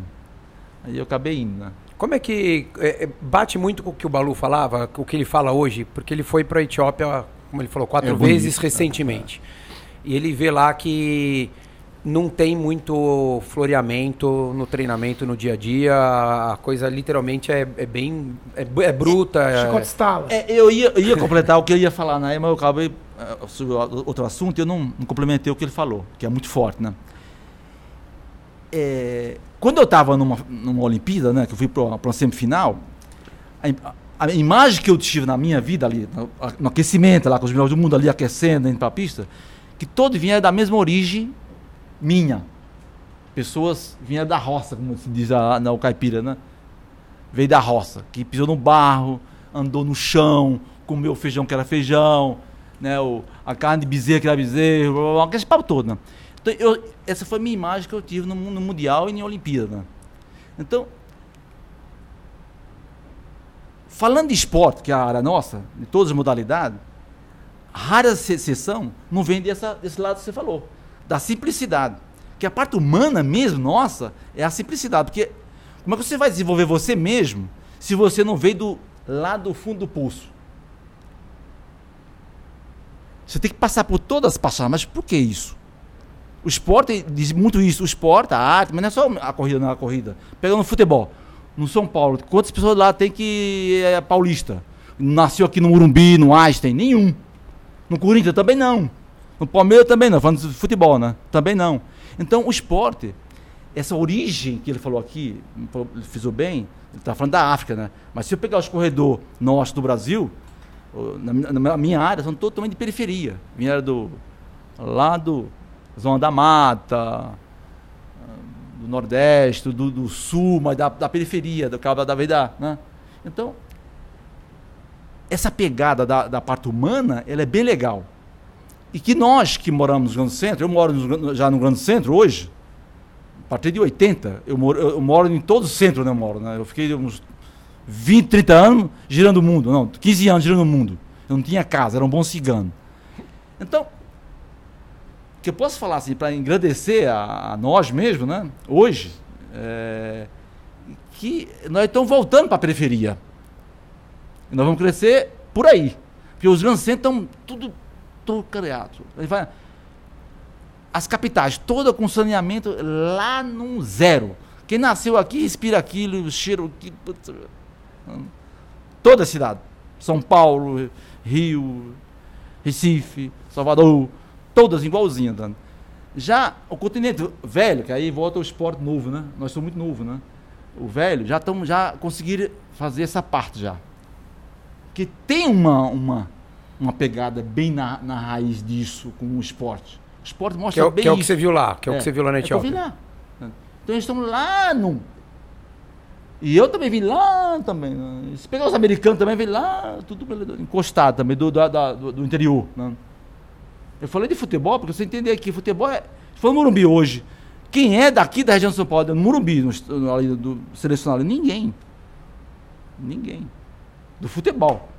aí eu acabei indo, né? Como é que é, bate muito com o que o Balu falava, com o que ele fala hoje? Porque ele foi para a Etiópia, como ele falou, quatro É vezes bonito, recentemente. E ele vê lá que não tem muito floreamento no treinamento no dia a dia. A coisa literalmente é, é bem. É, é bruta. é- Chicote estala. É, eu ia, eu ia completar o que eu ia falar, né? Mas eu acabei eh, sobre o- outro assunto e eu não, não complementei o que ele falou, que é muito forte, né? É, quando eu estava numa, numa Olimpíada, né? Que eu fui para uma semifinal, a, a imagem que eu tive na minha vida ali, no, no aquecimento, lá com os melhores do mundo ali aquecendo, indo para a pista, que todo vinha da mesma origem minha. Pessoas vinham da roça, como se diz na caipira, né? veio da roça, que pisou no barro, andou no chão, comeu feijão que era feijão, né, o, a carne de bezerro que era bezerro, aquele papo todo, né? Então, eu, essa foi a minha imagem que eu tive no, no Mundial e na Olimpíada. Então, falando de esporte, que é a área nossa, de todas as modalidades, rara exceção não vem dessa, desse lado que você falou, da simplicidade. Que a parte humana mesmo, nossa, é a simplicidade. Porque como é que você vai desenvolver você mesmo se você não veio do lá do fundo do poço? Você tem que passar por todas as passagens. Mas por que isso? O esporte diz muito isso. O esporte, a arte, mas não é só a corrida, não é a corrida. Pegando futebol. No São Paulo, quantas pessoas lá tem que é paulista? Nasceu aqui no Urumbi, no Einstein? Nenhum. No Corinthians também não. No Palmeiras também não. Falando de futebol, né? Também não. Então o esporte, essa origem que ele falou aqui, ele fez bem, ele está falando da África, né? Mas se eu pegar os corredores nossos do Brasil, na minha área, são totalmente de periferia. Vieram do, lá do Zona da Mata, do Nordeste, do, do Sul, mas da, da periferia, do cabo da vida, né? Então, essa pegada da, da parte humana, ela é bem legal. E que nós que moramos no Grande Centro, eu moro no- já no Grande Centro hoje, a partir de 80, eu moro, eu moro em todo o centro, né? Eu moro, né? Eu fiquei uns 20, 30 anos girando o mundo, não, 15 anos girando o mundo. Eu não tinha casa, era um bom cigano. Então, que eu posso falar assim, para engrandecer a, a nós mesmos, né? Hoje, é, que nós estamos voltando para a periferia. E nós vamos crescer por aí. Porque os grandes centros estão tudo vai- As capitais, toda com saneamento lá num zero. Quem nasceu aqui respira aquilo, cheiro. putz, Toda a cidade. São Paulo, Rio, Recife, Salvador, todas igualzinhas. Dando. Já o continente velho, que aí volta o esporte novo, né? Nós somos muito novos, né? O velho, já estamos já conseguiram fazer essa parte já. Que tem uma, uma, uma pegada bem na, na raiz disso com o esporte. O esporte Que mostra é, o- bem que é o que isso. você viu lá, que é, o que você viu lá na É que eu Etiópia. lá. Então eles estão lá no. E eu também vim lá também. né? Se pegar os americanos também, vem lá, tudo encostado também, do, da- do, do interior. né? Eu falei de futebol, porque você entender que futebol é. Se for no Morumbi hoje, quem é daqui da região de São Paulo, no Morumbi, no, no, ali do selecionado? Ninguém. Ninguém. Do futebol.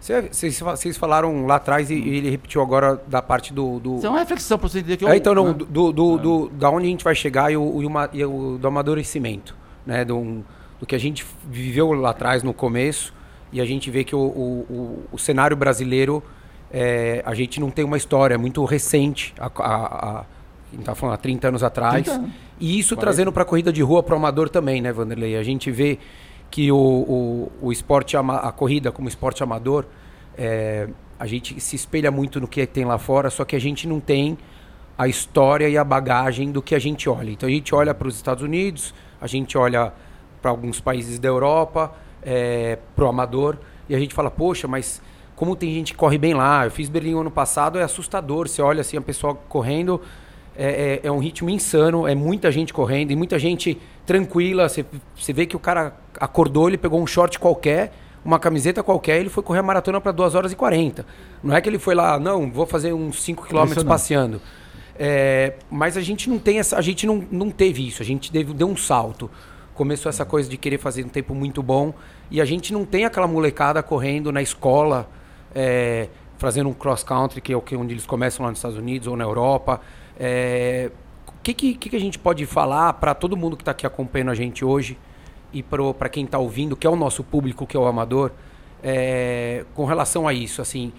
Cê- Vocês fa- vocês falaram lá atrás e, e ele repetiu agora da parte do. do... Isso é uma reflexão para você entender que eu. É, então, não, né? do, do, do- da onde a gente vai chegar e o, e o e o- do amadurecimento, né? Do, do que a gente viveu lá atrás no começo e a gente vê que o, o, o- o cenário brasileiro, é, a gente não tem uma história muito recente, a, a, a, gente tá falando há 30 anos atrás, 30 anos. e isso 40. trazendo para a corrida de rua para o amador também, né, Vanderlei? A gente vê que o, o, o esporte, ama- a corrida como esporte amador, é, a gente se espelha muito no que tem lá fora, só que a gente não tem a história e a bagagem do que a gente olha. Então a gente olha para os Estados Unidos, a gente olha para alguns países da Europa, é, para o amador, e a gente fala, poxa, mas como tem gente que corre bem lá? Eu fiz Berlim ano passado, é assustador. Você olha assim, a pessoa correndo, é, é- é um ritmo insano, é muita gente correndo, e muita gente tranquila. Você, você vê que o cara acordou, ele pegou um short qualquer, uma camiseta qualquer, ele foi correr a maratona para 2 horas e 40. Não é que ele foi lá, não, vou fazer uns 5 quilômetros passeando. É, mas a gente não tem essa, a gente não, não teve isso, a gente deu, deu um salto. Começou essa coisa de querer fazer um tempo muito bom E a gente não tem aquela molecada correndo na escola, é, fazendo um cross-country, que é onde eles começam lá nos Estados Unidos ou na Europa. É, o que, que, que a gente pode falar para todo mundo que está aqui acompanhando a gente hoje e para quem está ouvindo, que é o nosso público, que é o amador, é, com relação a isso? Assim,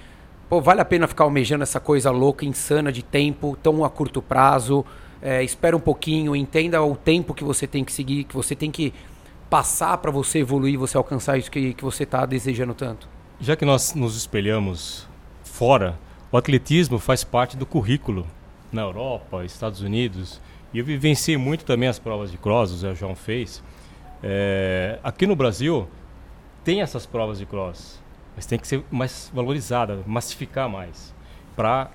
pô, vale a pena ficar almejando essa coisa louca, insana de tempo, tão a curto prazo? É, espera um pouquinho, entenda o tempo que você tem que seguir, que você tem que passar para você evoluir, você alcançar isso que, que você está desejando tanto? Já que nós nos espelhamos fora, o atletismo faz parte do currículo na Europa, Estados Unidos. E eu vivenciei muito também as provas de cross, o Zé João fez. É, aqui no Brasil, tem essas provas de cross, mas tem que ser mais valorizada, massificar mais, para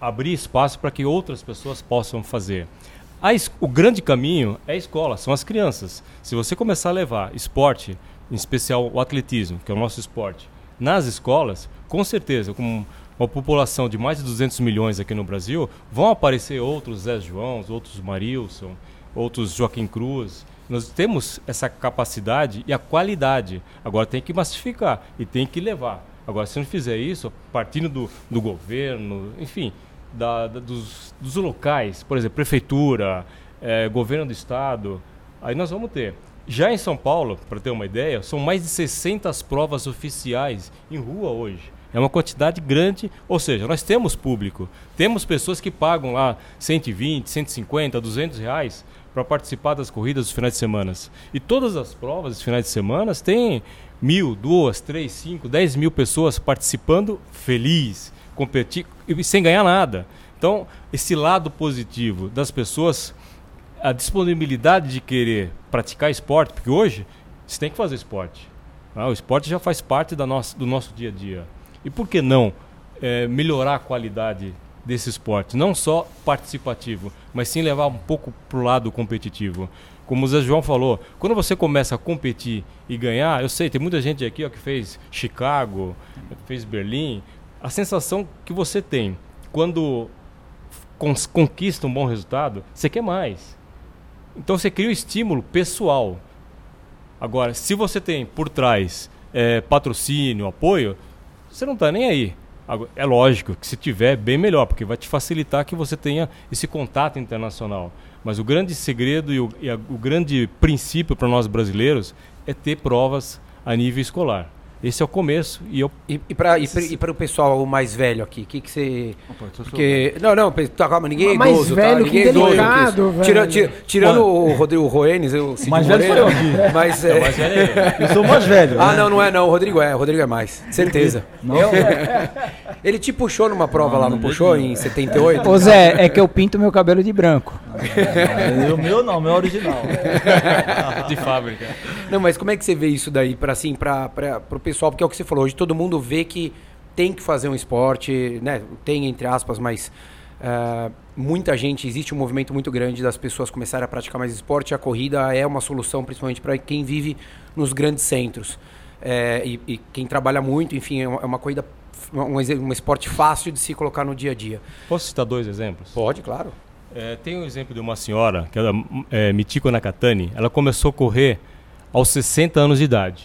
abrir espaço para que outras pessoas possam fazer o grande caminho é a escola, são as crianças. Se você começar a levar esporte, em especial o atletismo, que é o nosso esporte, nas escolas, com certeza, com uma população de mais de 200 milhões aqui no Brasil, vão aparecer outros Zé João, outros Marilson, outros Joaquim Cruz. Nós temos essa capacidade e a qualidade. Agora tem que massificar e tem que levar. Agora, se não fizer isso, partindo do, do governo, enfim, da, da, dos, dos, locais, por exemplo, prefeitura, é, governo do estado, aí nós vamos ter. Já em São Paulo, para ter uma ideia, são mais de 600 provas oficiais em rua hoje. É uma quantidade grande, ou seja, nós temos público, temos pessoas que pagam lá 120, 150, 200 reais para participar das corridas dos finais de semana. E todas as provas dos finais de semana têm mil, duas, três, cinco, dez mil pessoas participando feliz competir sem ganhar nada. Então, esse lado positivo das pessoas, a disponibilidade de querer praticar esporte, porque hoje você tem que fazer esporte. Ah, o esporte já faz parte da nossa, do nosso dia a dia. E por que não é, melhorar a qualidade desse esporte? Não só participativo, mas sim levar um pouco para o lado competitivo. Como o Zé João falou, quando você começa a competir e ganhar, eu sei, tem muita gente aqui ó, que fez Chicago, fez Berlim, a sensação que você tem quando conquista um bom resultado, você quer mais. Então você cria um estímulo pessoal. Agora, se você tem por trás é, patrocínio, apoio, você não está nem aí. É lógico que se tiver, bem melhor, porque vai te facilitar que você tenha esse contato internacional. Mas o grande segredo e o, e a, o grande princípio para nós brasileiros é ter provas a nível escolar. Esse é o começo. E, eu... e, e para e o pessoal mais velho aqui, o que, que você. Opa, Porque... Não, não, tá, calma, ninguém é mais idoso, tá? velho, tá? Ninguém é delicado, velho. Tira, tira, tirando o Rodrigo Roenes, eu mais velho sou eu aqui. Mas, é... mais velho é eu. sou mais velho. Ah, né? não, não é não. O Rodrigo é. O Rodrigo é mais. Certeza. Ele te puxou numa prova não, lá, não, não puxou? Em 78? Ô Zé, é que eu pinto meu cabelo de branco. o meu não, o meu é original. de fábrica. Não, mas como é que você vê isso daí para assim, para o pessoal? Porque é o que você falou, hoje todo mundo vê que tem que fazer um esporte, né? Tem entre aspas, mas uh, muita gente, existe um movimento muito grande das pessoas começarem a praticar mais esporte. A corrida é uma solução, principalmente para quem vive nos grandes centros. É, e, e, quem trabalha muito, enfim, é uma, é uma corrida, um, um, esporte fácil de se colocar no dia a dia. Posso citar dois exemplos? Pode, claro. É, tem um exemplo de uma senhora, que é é, Mitiko Nakatani. Ela começou a correr aos 60 anos de idade.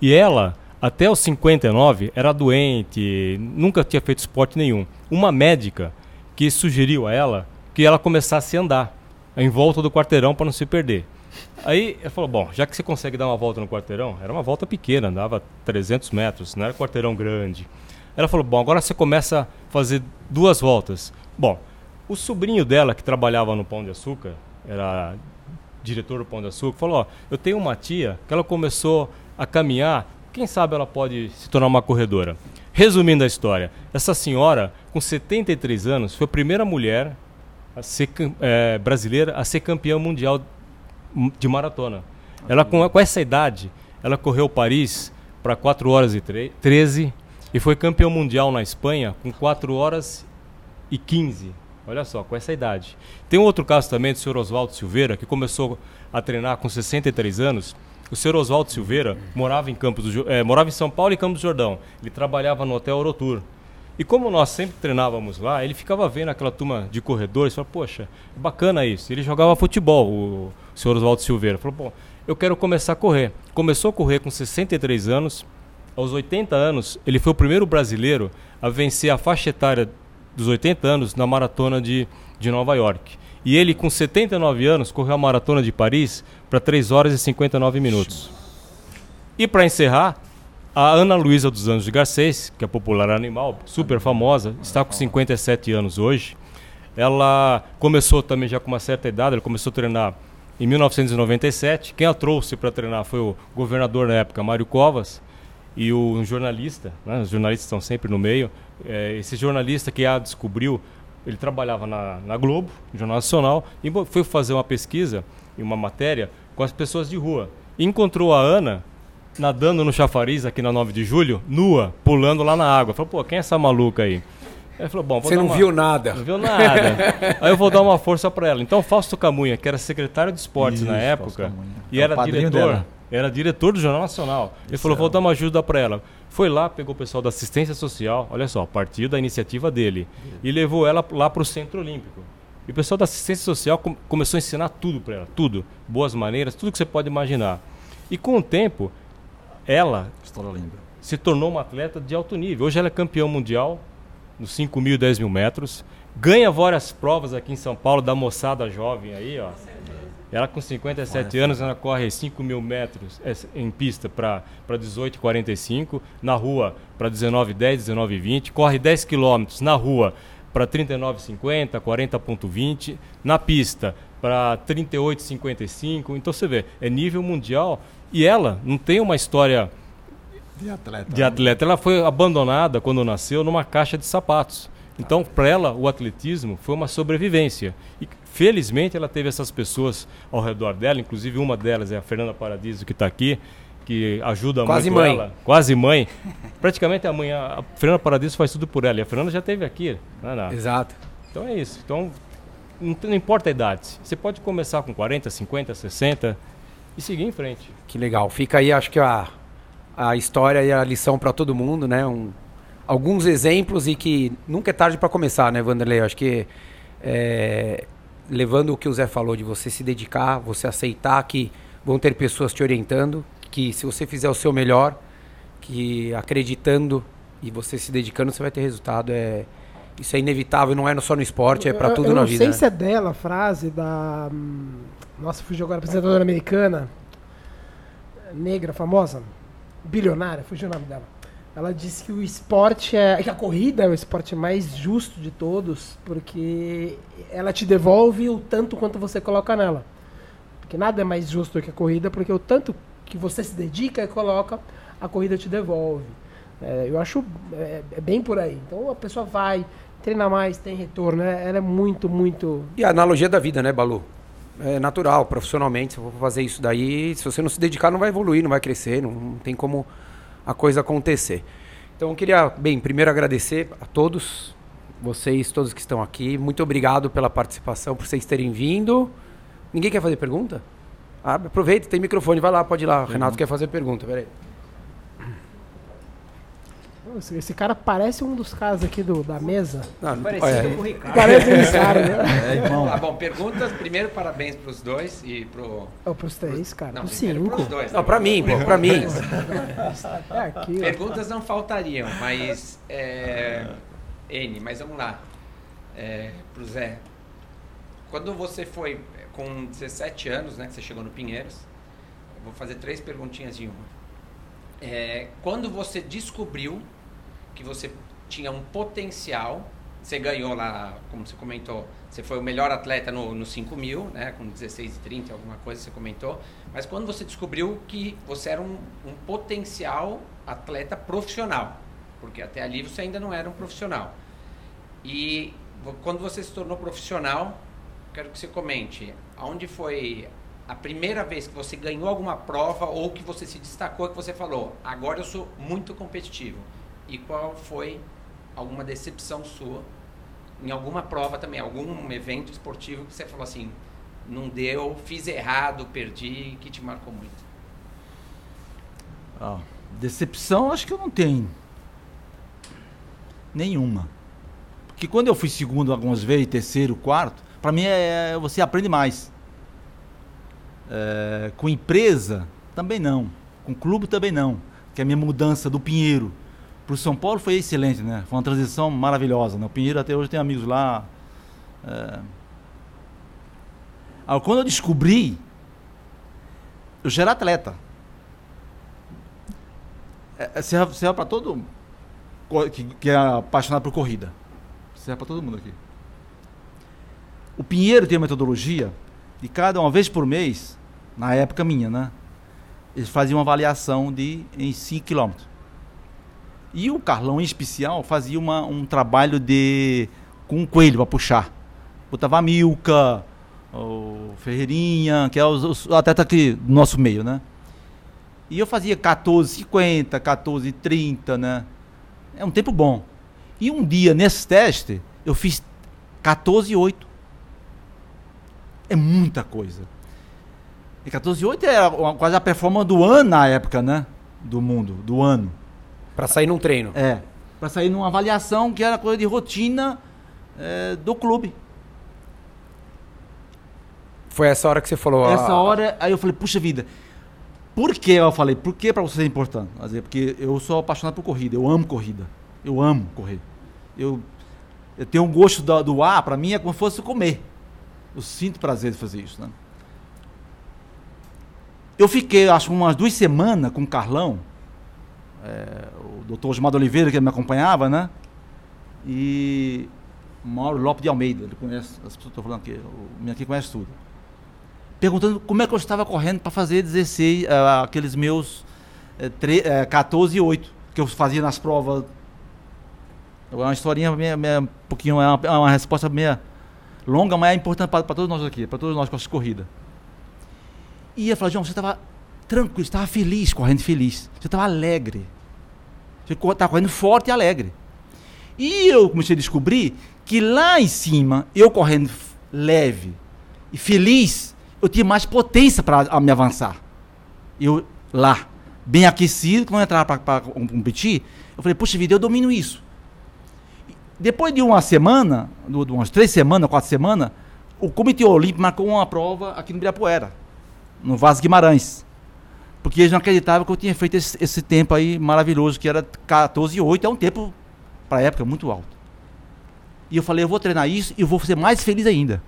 E ela, até os 59, era doente, nunca tinha feito esporte nenhum. Uma médica que sugeriu a ela que ela começasse a andar em volta do quarteirão para não se perder. Aí ela falou: Bom, já que você consegue dar uma volta no quarteirão, era uma volta pequena, andava 300 metros, não era quarteirão grande. Ela falou: Bom, agora você começa a fazer duas voltas. Bom, o sobrinho dela, que trabalhava no Pão de Açúcar, era diretor do Pão de Açúcar, falou: Ó, eu tenho uma tia que ela começou a caminhar, quem sabe ela pode se tornar uma corredora. Resumindo a história, essa senhora, com 73 anos, foi a primeira mulher a ser, é, brasileira a ser campeã mundial de maratona. Ela, com, com essa idade, ela correu Paris para 4 horas e 13 e foi campeã mundial na Espanha com 4 horas e 15. Olha só, com essa idade. Tem um outro caso também do senhor Oswaldo Silveira, que começou a treinar com 63 anos. O senhor Oswaldo Silveira morava em Campos do, é, morava em São Paulo e Campos do Jordão. Ele trabalhava no Hotel Orotur. E como nós sempre treinávamos lá, ele ficava vendo aquela turma de corredores e falava, poxa, é bacana isso. Ele jogava futebol, o o senhor Oswaldo Silveira. Falou, pô, eu quero começar a correr. Começou a correr com 63 anos. Aos 80 anos, ele foi o primeiro brasileiro a vencer a faixa etária dos 80 anos na maratona de, de Nova York. E ele, com 79 anos, correu a maratona de Paris para 3 horas e 59 minutos. E para encerrar, a Ana Luísa dos Anos de Garcês, que é popular animal, super famosa, está com 57 anos hoje. Ela começou também já com uma certa idade, ela começou a treinar em 1997. Quem a trouxe para treinar foi o governador na época, Mário Covas, e o um jornalista, né? os jornalistas estão sempre no meio. É, esse jornalista que a descobriu, ele trabalhava na, na Globo, Jornal Nacional, e foi fazer uma pesquisa e uma matéria com as pessoas de rua. E encontrou a Ana nadando no chafariz aqui na 9 de julho, nua, pulando lá na água. Falou, pô, quem é essa maluca aí? Aí falou, bom, Você não uma... viu nada. Não viu nada. aí eu vou dar uma força para ela. Então, Fausto Camunha, que era secretário de esportes Isso, na época, e é era diretor, dela. Era diretor do Jornal Nacional. Ele Isso falou, vou dar uma ajuda para ela. Foi lá, pegou o pessoal da assistência social, olha só, a partir da iniciativa dele, e levou ela lá para o Centro Olímpico. E o pessoal da assistência social com começou a ensinar tudo para ela, tudo, boas maneiras, tudo que você pode imaginar. E com o tempo, ela se tornou uma atleta de alto nível. Hoje ela é campeã mundial nos 5 mil e 10 mil metros. Ganha várias provas aqui em São Paulo da moçada jovem aí, ó. Ela com 57 Olha, anos, ela corre 5 mil metros é, em pista para 18,45, na rua para 19,10, 19,20, corre 10 quilômetros na rua para 39,50, 40,20, na pista para 38,55. Então você vê, é nível mundial e ela não tem uma história de atleta. De atleta. Ela foi abandonada quando nasceu numa caixa de sapatos. Então, para ela, o atletismo foi uma sobrevivência. E felizmente ela teve essas pessoas ao redor dela, inclusive uma delas é a Fernanda Paradiso, que está aqui, que ajuda Quase muito mãe. ela. Quase mãe. Praticamente a mãe, a Fernanda Paradiso faz tudo por ela. E a Fernanda já esteve aqui. É não. Exato. Então é isso. Então, não, não importa a idade. Você pode começar com 40, 50, 60 e seguir em frente. Que legal. Fica aí, acho que a, a história e a lição para todo mundo, né? Um, alguns exemplos e que nunca é tarde para começar, né, Vanderlei? Acho que é, levando o que o Zé falou de você se dedicar, você aceitar que vão ter pessoas te orientando, que se você fizer o seu melhor, que acreditando e você se dedicando, você vai ter resultado. É, isso é inevitável, não é só no esporte, é para tudo eu na vida. Não sei se é dela a frase da. Hum, nossa, fugiu agora, apresentadora americana, negra, famosa, bilionária, fugiu o nome dela. Ela disse que o esporte é. que a corrida é o esporte mais justo de todos, porque ela te devolve o tanto quanto você coloca nela. Porque nada é mais justo do que a corrida, porque o tanto que você se dedica e coloca, a corrida te devolve. É, eu acho é, é, bem por aí. Então a pessoa vai, treina mais, tem retorno. Né? Ela é muito, muito. E a analogia da vida, né, Balu? É natural, profissionalmente, se for fazer isso daí, se você não se dedicar, não vai evoluir, não vai crescer, não, não tem como a coisa acontecer. Então eu queria, bem, primeiro agradecer a todos, vocês, todos que estão aqui. Muito obrigado pela participação, por vocês terem vindo. Ninguém quer fazer pergunta? Ah, aproveita, tem microfone, vai lá, pode ir lá. Renato quer fazer pergunta, peraí. Esse, esse cara parece um dos caras aqui do, da mesa. Não, Parecido olha, com o Ricardo. Parece um cara, né? É, irmão. Tá bom, perguntas. Primeiro, parabéns pros dois e pro. Oh, pros três, cara. Não, Pros cinco. pros dois. não, pra mim, pô, pra mim. É aqui. Perguntas não faltariam, mas. É, N, mas vamos lá. É, pro Zé. Quando você foi com 17 anos, né, que você chegou no Pinheiros, vou fazer três perguntinhas em uma. É, quando você descobriu que você tinha um potencial, você ganhou lá, como você comentou, você foi o melhor atleta no, no 5 mil, né, com 16 e 30, alguma coisa você comentou, mas quando você descobriu que você era um, um potencial atleta profissional, porque até ali você ainda não era um profissional. E quando você se tornou profissional, quero que você comente, aonde foi a primeira vez que você ganhou alguma prova ou que você se destacou que você falou, agora eu sou muito competitivo. E qual foi alguma decepção sua em alguma prova também, algum evento esportivo que você falou assim, não deu, fiz errado, perdi, que te marcou muito? Ó, decepção acho que eu não tenho. Nenhuma. Porque quando eu fui segundo algumas vezes, terceiro, quarto, pra mim é, você aprende mais. É, com empresa, também não. Com clube, também não. Que a minha mudança do Pinheiro para o São Paulo foi excelente, né? Foi uma transição maravilhosa. Né? O Pinheiro até hoje tem amigos lá. É... Aí, quando eu descobri, eu já era atleta. É, é serve, serve para todo que, que é apaixonado por corrida. Serve para todo mundo aqui. O Pinheiro tem uma metodologia de cada uma vez por mês, na época minha, né? Eles faziam uma avaliação de em 5 km. E o Carlão, em especial, fazia uma, um trabalho de com um coelho para puxar. Botava a Milka, o Ferreirinha, que é os, os atletas aqui do nosso meio, né? E eu fazia 14,50, 14,30, né? É um tempo bom. E um dia, nesse teste, eu fiz 14,8. É muita coisa. E 14,8 era quase a performance do ano na época, né? Do mundo, do ano. Para sair num treino. É. Para sair numa avaliação que era coisa de rotina é, do clube. Foi essa hora que você falou. Essa hora, aí eu falei, puxa vida. Por que eu falei? Por que para você é importante? Dizer, porque eu sou apaixonado por corrida, eu amo corrida. Eu amo correr. Eu, eu tenho um gosto do, do ar, para mim é como se fosse comer. Eu sinto prazer de fazer isso, né? Eu fiquei, acho, umas duas semanas com o Carlão, é, o doutor Osmar Oliveira, que me acompanhava, né? E Mauro Lopes de Almeida, ele conhece, as pessoas estão falando aqui, o minha aqui conhece tudo. Perguntando como é que eu estava correndo para fazer 16, uh, aqueles meus uh, 3, uh, 14 e 8, que eu fazia nas provas. É uma historinha meio, um pouquinho, é uma, é uma resposta meio longa, mas é importante para todos nós aqui, para todos nós com essa corrida. E ia falar, João, você estava tranquilo, estava feliz, correndo feliz. Você estava alegre. Você estava correndo forte e alegre. E eu comecei a descobrir que lá em cima, eu correndo leve e feliz, eu tinha mais potência para me avançar. Eu lá, bem aquecido, quando eu entrava para competir, eu falei, puxa vida, eu domino isso. Depois de uma semana, de umas três semanas, quatro semanas, o Comitê Olímpico marcou uma prova aqui no Ibirapuera, no Vaz Guimarães. Porque eles não acreditavam que eu tinha feito esse, esse tempo aí maravilhoso, que era 14,8, é um tempo, para a época, muito alto. E eu falei, eu vou treinar isso e eu vou ser mais feliz ainda.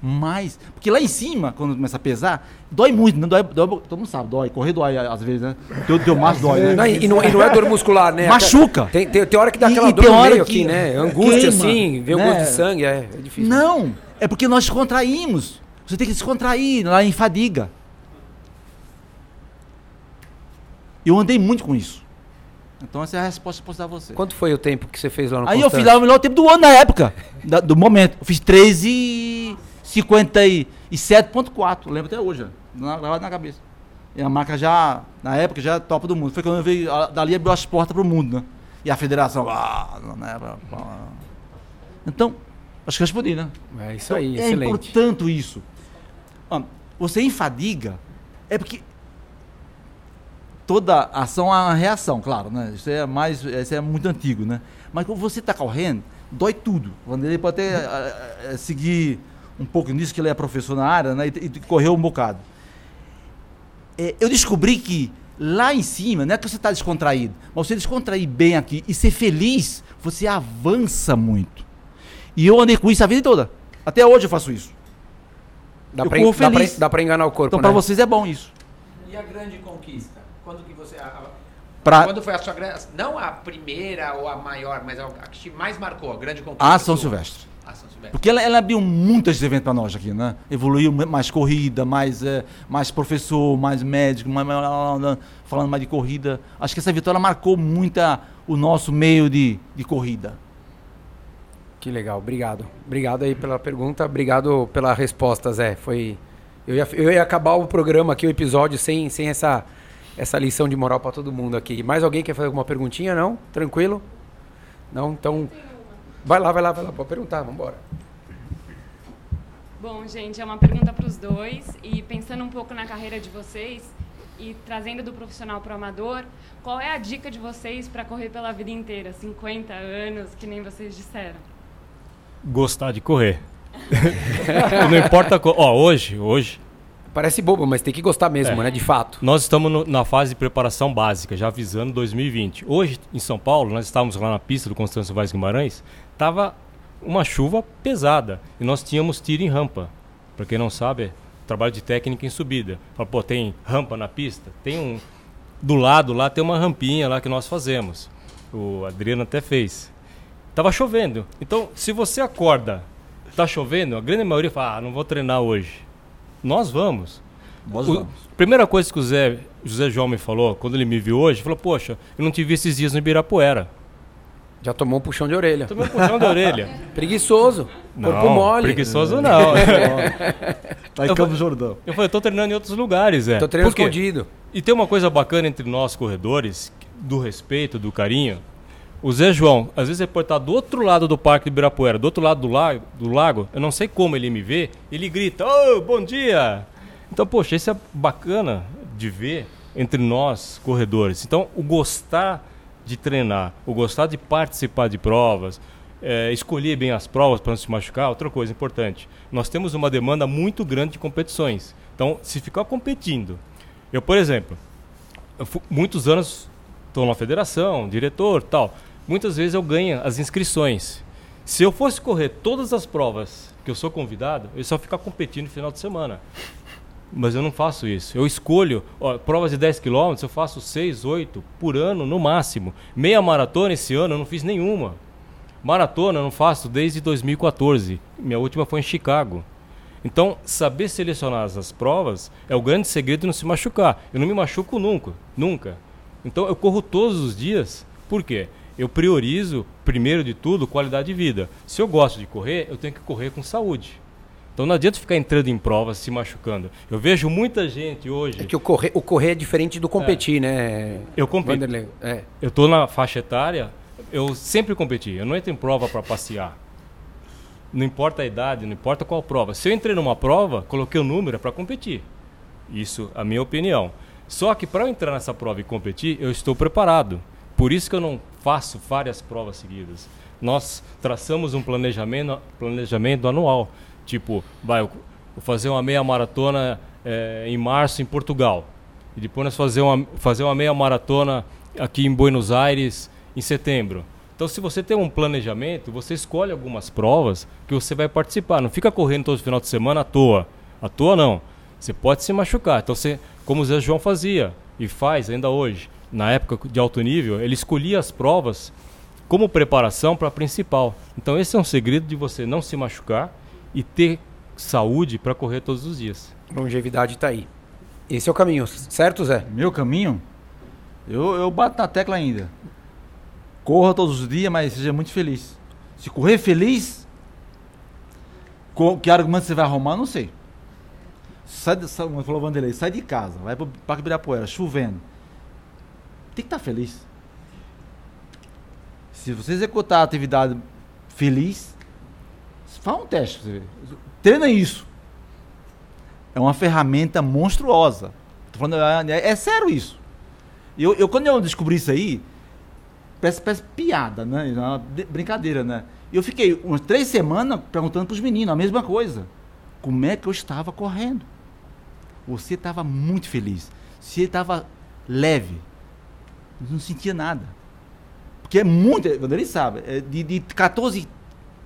Mais. Porque lá em cima, quando começa a pesar, dói muito, não dói, dói todo mundo sabe, dói. Correr dói às vezes, né? Teu, teu macho dói, né? Não, e, não, e, não, é dor muscular, né? Machuca. Tem, tem, tem hora que dá aquela e, dor no meio aqui, né? Angústia, queima, assim, ver né? o gosto de sangue, é, é difícil. Não, é porque nós contraímos. Você tem que se contrair lá em fadiga. Eu andei muito com isso. Então essa é a resposta que eu posso dar a você. Quanto foi o tempo que você fez lá no Aí Constante? eu fiz lá o melhor tempo do ano na época, da, do momento. Eu fiz 13,57,4. Lembro até hoje, gravado na cabeça. E a marca já, na época, já é top do mundo. Foi quando eu veio, dali abriu as portas para o mundo, né? E a federação, ah, né? Então, acho que eu respondi, né? É isso aí, então, é excelente. É importante isso. Você enfadiga, é porque toda ação há uma reação, claro, né? Isso é mais, isso é muito antigo, né? Mas quando você está correndo, dói tudo. Quando ele pode até uh, uh, seguir um pouco nisso, que ele é professor na área, né? E, e correu um bocado. É, eu descobri que lá em cima, não é que você está descontraído, mas você descontrair bem aqui e ser feliz, você avança muito. E eu andei com isso a vida toda. Até hoje eu faço isso. Dá para enganar o corpo. Então, né? para vocês é bom isso. E a grande conquista? Quando que você. A, pra... Quando foi a sua grande. Não a primeira ou a maior, mas a, que mais marcou, a grande conquista? A São Silvestre. A São Silvestre. Porque ela, ela abriu muitos eventos para nós aqui, né? Evoluiu mais corrida, mais, é, mais professor, mais médico, mais, falando mais de corrida. Acho que essa vitória marcou muito o nosso meio de, de corrida. Que legal, obrigado. Obrigado aí pela pergunta, obrigado pela resposta, Zé. Foi. Eu ia, eu ia acabar o programa aqui, o episódio, sem, sem essa essa lição de moral para todo mundo aqui. Mais alguém quer fazer alguma perguntinha? Não? Tranquilo? Não? Então, vai lá, vai lá, vai lá. Pode perguntar, vamos embora. Bom, gente, é uma pergunta para os dois. E pensando um pouco na carreira de vocês e trazendo do profissional para o amador, qual é a dica de vocês para correr pela vida inteira? 50 anos, que nem vocês disseram. Gostar de correr. Não importa. Ó, hoje, hoje, Parece bobo, mas tem que gostar mesmo, É. né? De fato. Nós estamos no- na fase de preparação básica, já avisando 2020. Hoje, em São Paulo, nós estávamos lá na pista do Constâncio Vaz Guimarães, tava uma chuva pesada e nós tínhamos tiro em rampa. Para quem não sabe, trabalho de técnica em subida. Fala, pô, tem rampa na pista? Tem um. Do lado lá tem uma rampinha lá que nós fazemos. O Adriano até fez. Tava chovendo. Então, se você acorda, tá chovendo, a grande maioria fala, ah, não vou treinar hoje. Nós vamos. Nós O- vamos. primeira coisa que o Zé, José João me falou, quando ele me viu hoje, falou, poxa, eu não te vi esses dias no Ibirapuera. Já tomou um puxão de orelha. Tomei um puxão da orelha. Preguiçoso. corpo Não, mole. preguiçoso não. Tá em Eu Campos Jordão. Eu falei, eu tô treinando em outros lugares, Zé. Tô treinando escondido. E tem uma coisa bacana entre nós corredores, do respeito, do carinho. O Zé João, às vezes ele pode estar do outro lado do Parque do Ibirapuera, do outro lado do lago, do lago, eu não sei como ele me vê, ele grita, ô, bom dia! Então, poxa, isso é bacana de ver entre nós corredores. Então, o gostar de treinar, o gostar de participar de provas, é, escolher bem as provas para não se machucar, outra coisa importante. Nós temos uma demanda muito grande de competições. Então, se ficar competindo, eu, por exemplo, eu muitos anos estou na federação, diretor, tal. Muitas vezes eu ganho as inscrições. Se eu fosse correr todas as provas que eu sou convidado, eu só ficar competindo no final de semana. Mas eu não faço isso. Eu escolho, ó, provas de 10 km, eu faço 6, 8 por ano no máximo. Meia maratona esse ano eu não fiz nenhuma. Maratona eu não faço desde 2014. Minha última foi em Chicago. Então, saber selecionar as provas é o grande segredo de não se machucar. Eu não me machuco nunca, nunca. Então, eu corro todos os dias. Por quê? Eu priorizo, primeiro de tudo, qualidade de vida. Se eu gosto de correr, eu tenho que correr com saúde. Então, não adianta ficar entrando em provas, se machucando. Eu vejo muita gente hoje. É que o correr, o correr é diferente do competir, né? Eu compito. É. Eu tô na faixa etária, eu sempre competi. Eu não entro em prova para passear. Não importa a idade, não importa qual prova. Se eu entrei numa prova, coloquei o número é para competir. Isso, a minha opinião. Só que para eu entrar nessa prova e competir, eu estou preparado. Por isso que eu não faço várias provas seguidas. Nós traçamos um planejamento, planejamento anual. Tipo, vai, vou fazer uma meia maratona eh, em março em Portugal. E depois nós fazer uma, fazer uma meia maratona aqui em Buenos Aires em setembro. Então, se você tem um planejamento, você escolhe algumas provas que você vai participar. Não fica correndo todo final de semana à toa. À toa não. Você pode se machucar. Então, você, como o Zé João fazia e faz ainda hoje, na época de alto nível, ele escolhia as provas como preparação para a principal. Então, esse é um segredo de você não se machucar e ter saúde para correr todos os dias. Longevidade tá aí. Esse é o caminho, certo, Zé? Meu caminho, eu, eu bato na tecla ainda. Corra todos os dias, mas seja muito feliz. Se correr feliz, co- que argumento você vai arrumar, não sei. Sai, de- sai, como falou o Vanderlei, sai de casa, vai pro Parque Ibirapuera, chovendo. Tem que estar feliz. Se você executar a atividade feliz, faz um teste. você ver. Treina isso. É uma ferramenta monstruosa. Tô falando, é, é sério isso. Eu, eu, quando eu descobri isso aí, parece, parece piada, né? É uma de- brincadeira, né? Eu fiquei umas três semanas perguntando pros meninos a mesma coisa. Como é que eu estava correndo? Você estava muito feliz. Você estava leve. Não sentia nada. Porque é muito, quando ele sabe, é de, de 14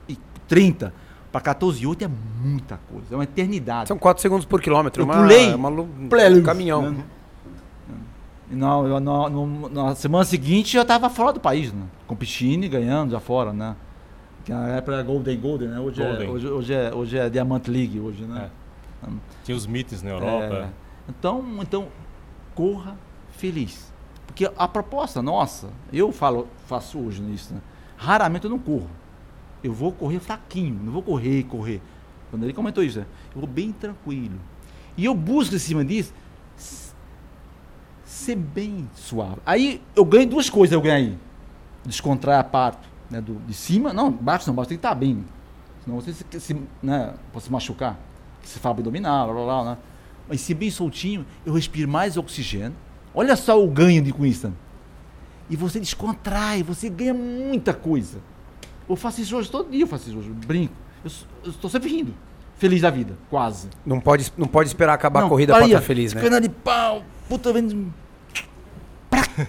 e 30 para 14 e 8 é muita coisa. É uma eternidade. São 4 segundos por quilômetro. Eu uma, pulei. Uma, um caminhão. Né? Não, eu, no- no- na semana seguinte eu estava fora do país, né? competindo e ganhando já fora, né? Que na época era Golden Golden, né? Hoje, é, Golden. hoje, hoje, é, hoje é Diamante League, hoje, né? Tinha os mitos na Europa. É. Então, então, corra feliz. Porque a proposta nossa, eu falo, faço hoje nisso, né? Raramente eu não corro. Eu vou correr fraquinho, não vou correr, correr. Quando ele comentou isso, né? eu vou bem tranquilo. E eu busco em cima disso ser bem suave. Aí eu ganho duas coisas, eu ganho aí. Descontrair a parte né, do, de cima. Não, baixo não, baixo tem que estar bem. Senão você se, se, né, pode se machucar. Você fala abdominal, blá, blá, blá, né? Mas se bem soltinho, eu respiro mais oxigênio. Olha só o ganho de com isso. E você descontrai, você ganha muita coisa. Eu faço isso hoje todo dia, eu faço isso hoje, brinco. Eu estou sempre rindo. feliz da vida, quase. Não pode, não pode esperar acabar Não, a corrida pra paria, estar feliz, né? Perna de pau, puta vendo.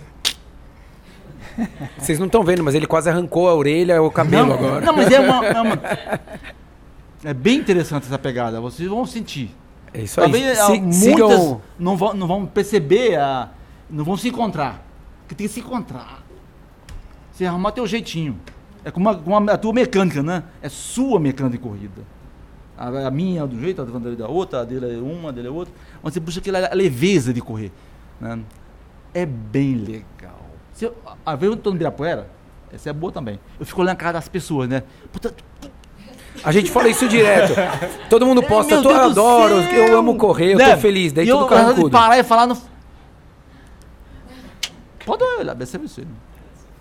Vocês não estão vendo, mas ele quase arrancou a orelha ou o cabelo não, agora. Não, mas é uma, é uma- É bem interessante essa pegada, vocês vão sentir. É isso aí. Talvez ah, Si- muitas sigam- não, vão, não vão perceber, a, não vão se encontrar. Porque tem que se encontrar. Você arrumar teu jeitinho. É como, a, como a, tua mecânica, né? É sua mecânica de corrida. A, a minha é de um jeito, a do Vanderlei da outra, a dele é uma, a dele é outra. Mas você puxa aquela leveza de correr. né? É bem legal. Se eu, a vez eu tô no Ibirapuera, essa é boa também. Eu fico olhando a cara das pessoas, né? Puta, A gente fala isso direto. Todo mundo posta, Meu "Tô- eu adoro, céu!" eu amo correr, eu Né? tô feliz. Daí E tudo eu, eu carrancudo. parar e falar no. Pode olhar, você.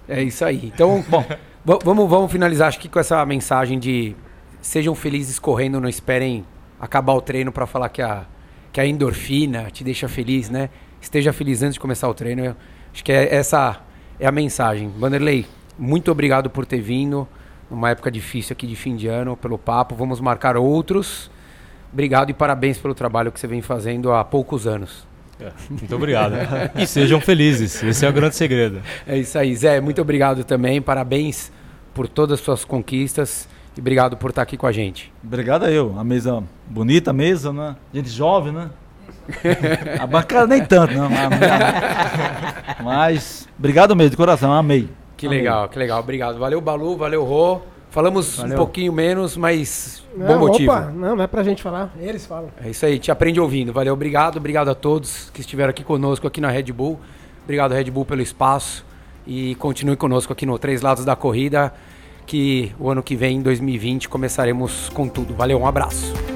É isso aí. Então, Bom, va- vamos, vamos finalizar acho que com essa mensagem de sejam felizes correndo, não esperem acabar o treino para falar que a, que a endorfina te deixa feliz, né? Esteja feliz antes de começar o treino. Eu acho que é, essa é a mensagem. Vanderlei, muito obrigado por ter vindo numa época difícil aqui de fim de ano, pelo papo. Vamos marcar outros. Obrigado e parabéns pelo trabalho que você vem fazendo há poucos anos. É, muito obrigado. e sejam felizes, esse é o grande segredo. É isso aí, Zé. Muito obrigado também. Parabéns por todas as suas conquistas. E obrigado por estar aqui com a gente. obrigado a eu. A mesa bonita, a mesa, né? Gente jovem, né? A bancada nem tanto, não. Mas, mas obrigado mesmo, de coração, amei. Que Amei. legal, que legal. Obrigado. Valeu, Balu. Valeu, Rô. Falamos Valeu. um pouquinho menos, mas Não, bom motivo. Opa, não, não é pra gente falar. Eles falam. É isso aí, te aprende ouvindo. Valeu, obrigado. Obrigado a todos que estiveram aqui conosco aqui na Red Bull. Obrigado, Red Bull, pelo espaço. E continue conosco aqui no Três Lados da Corrida, que o ano que vem, em 2020, começaremos com tudo. Valeu, um abraço.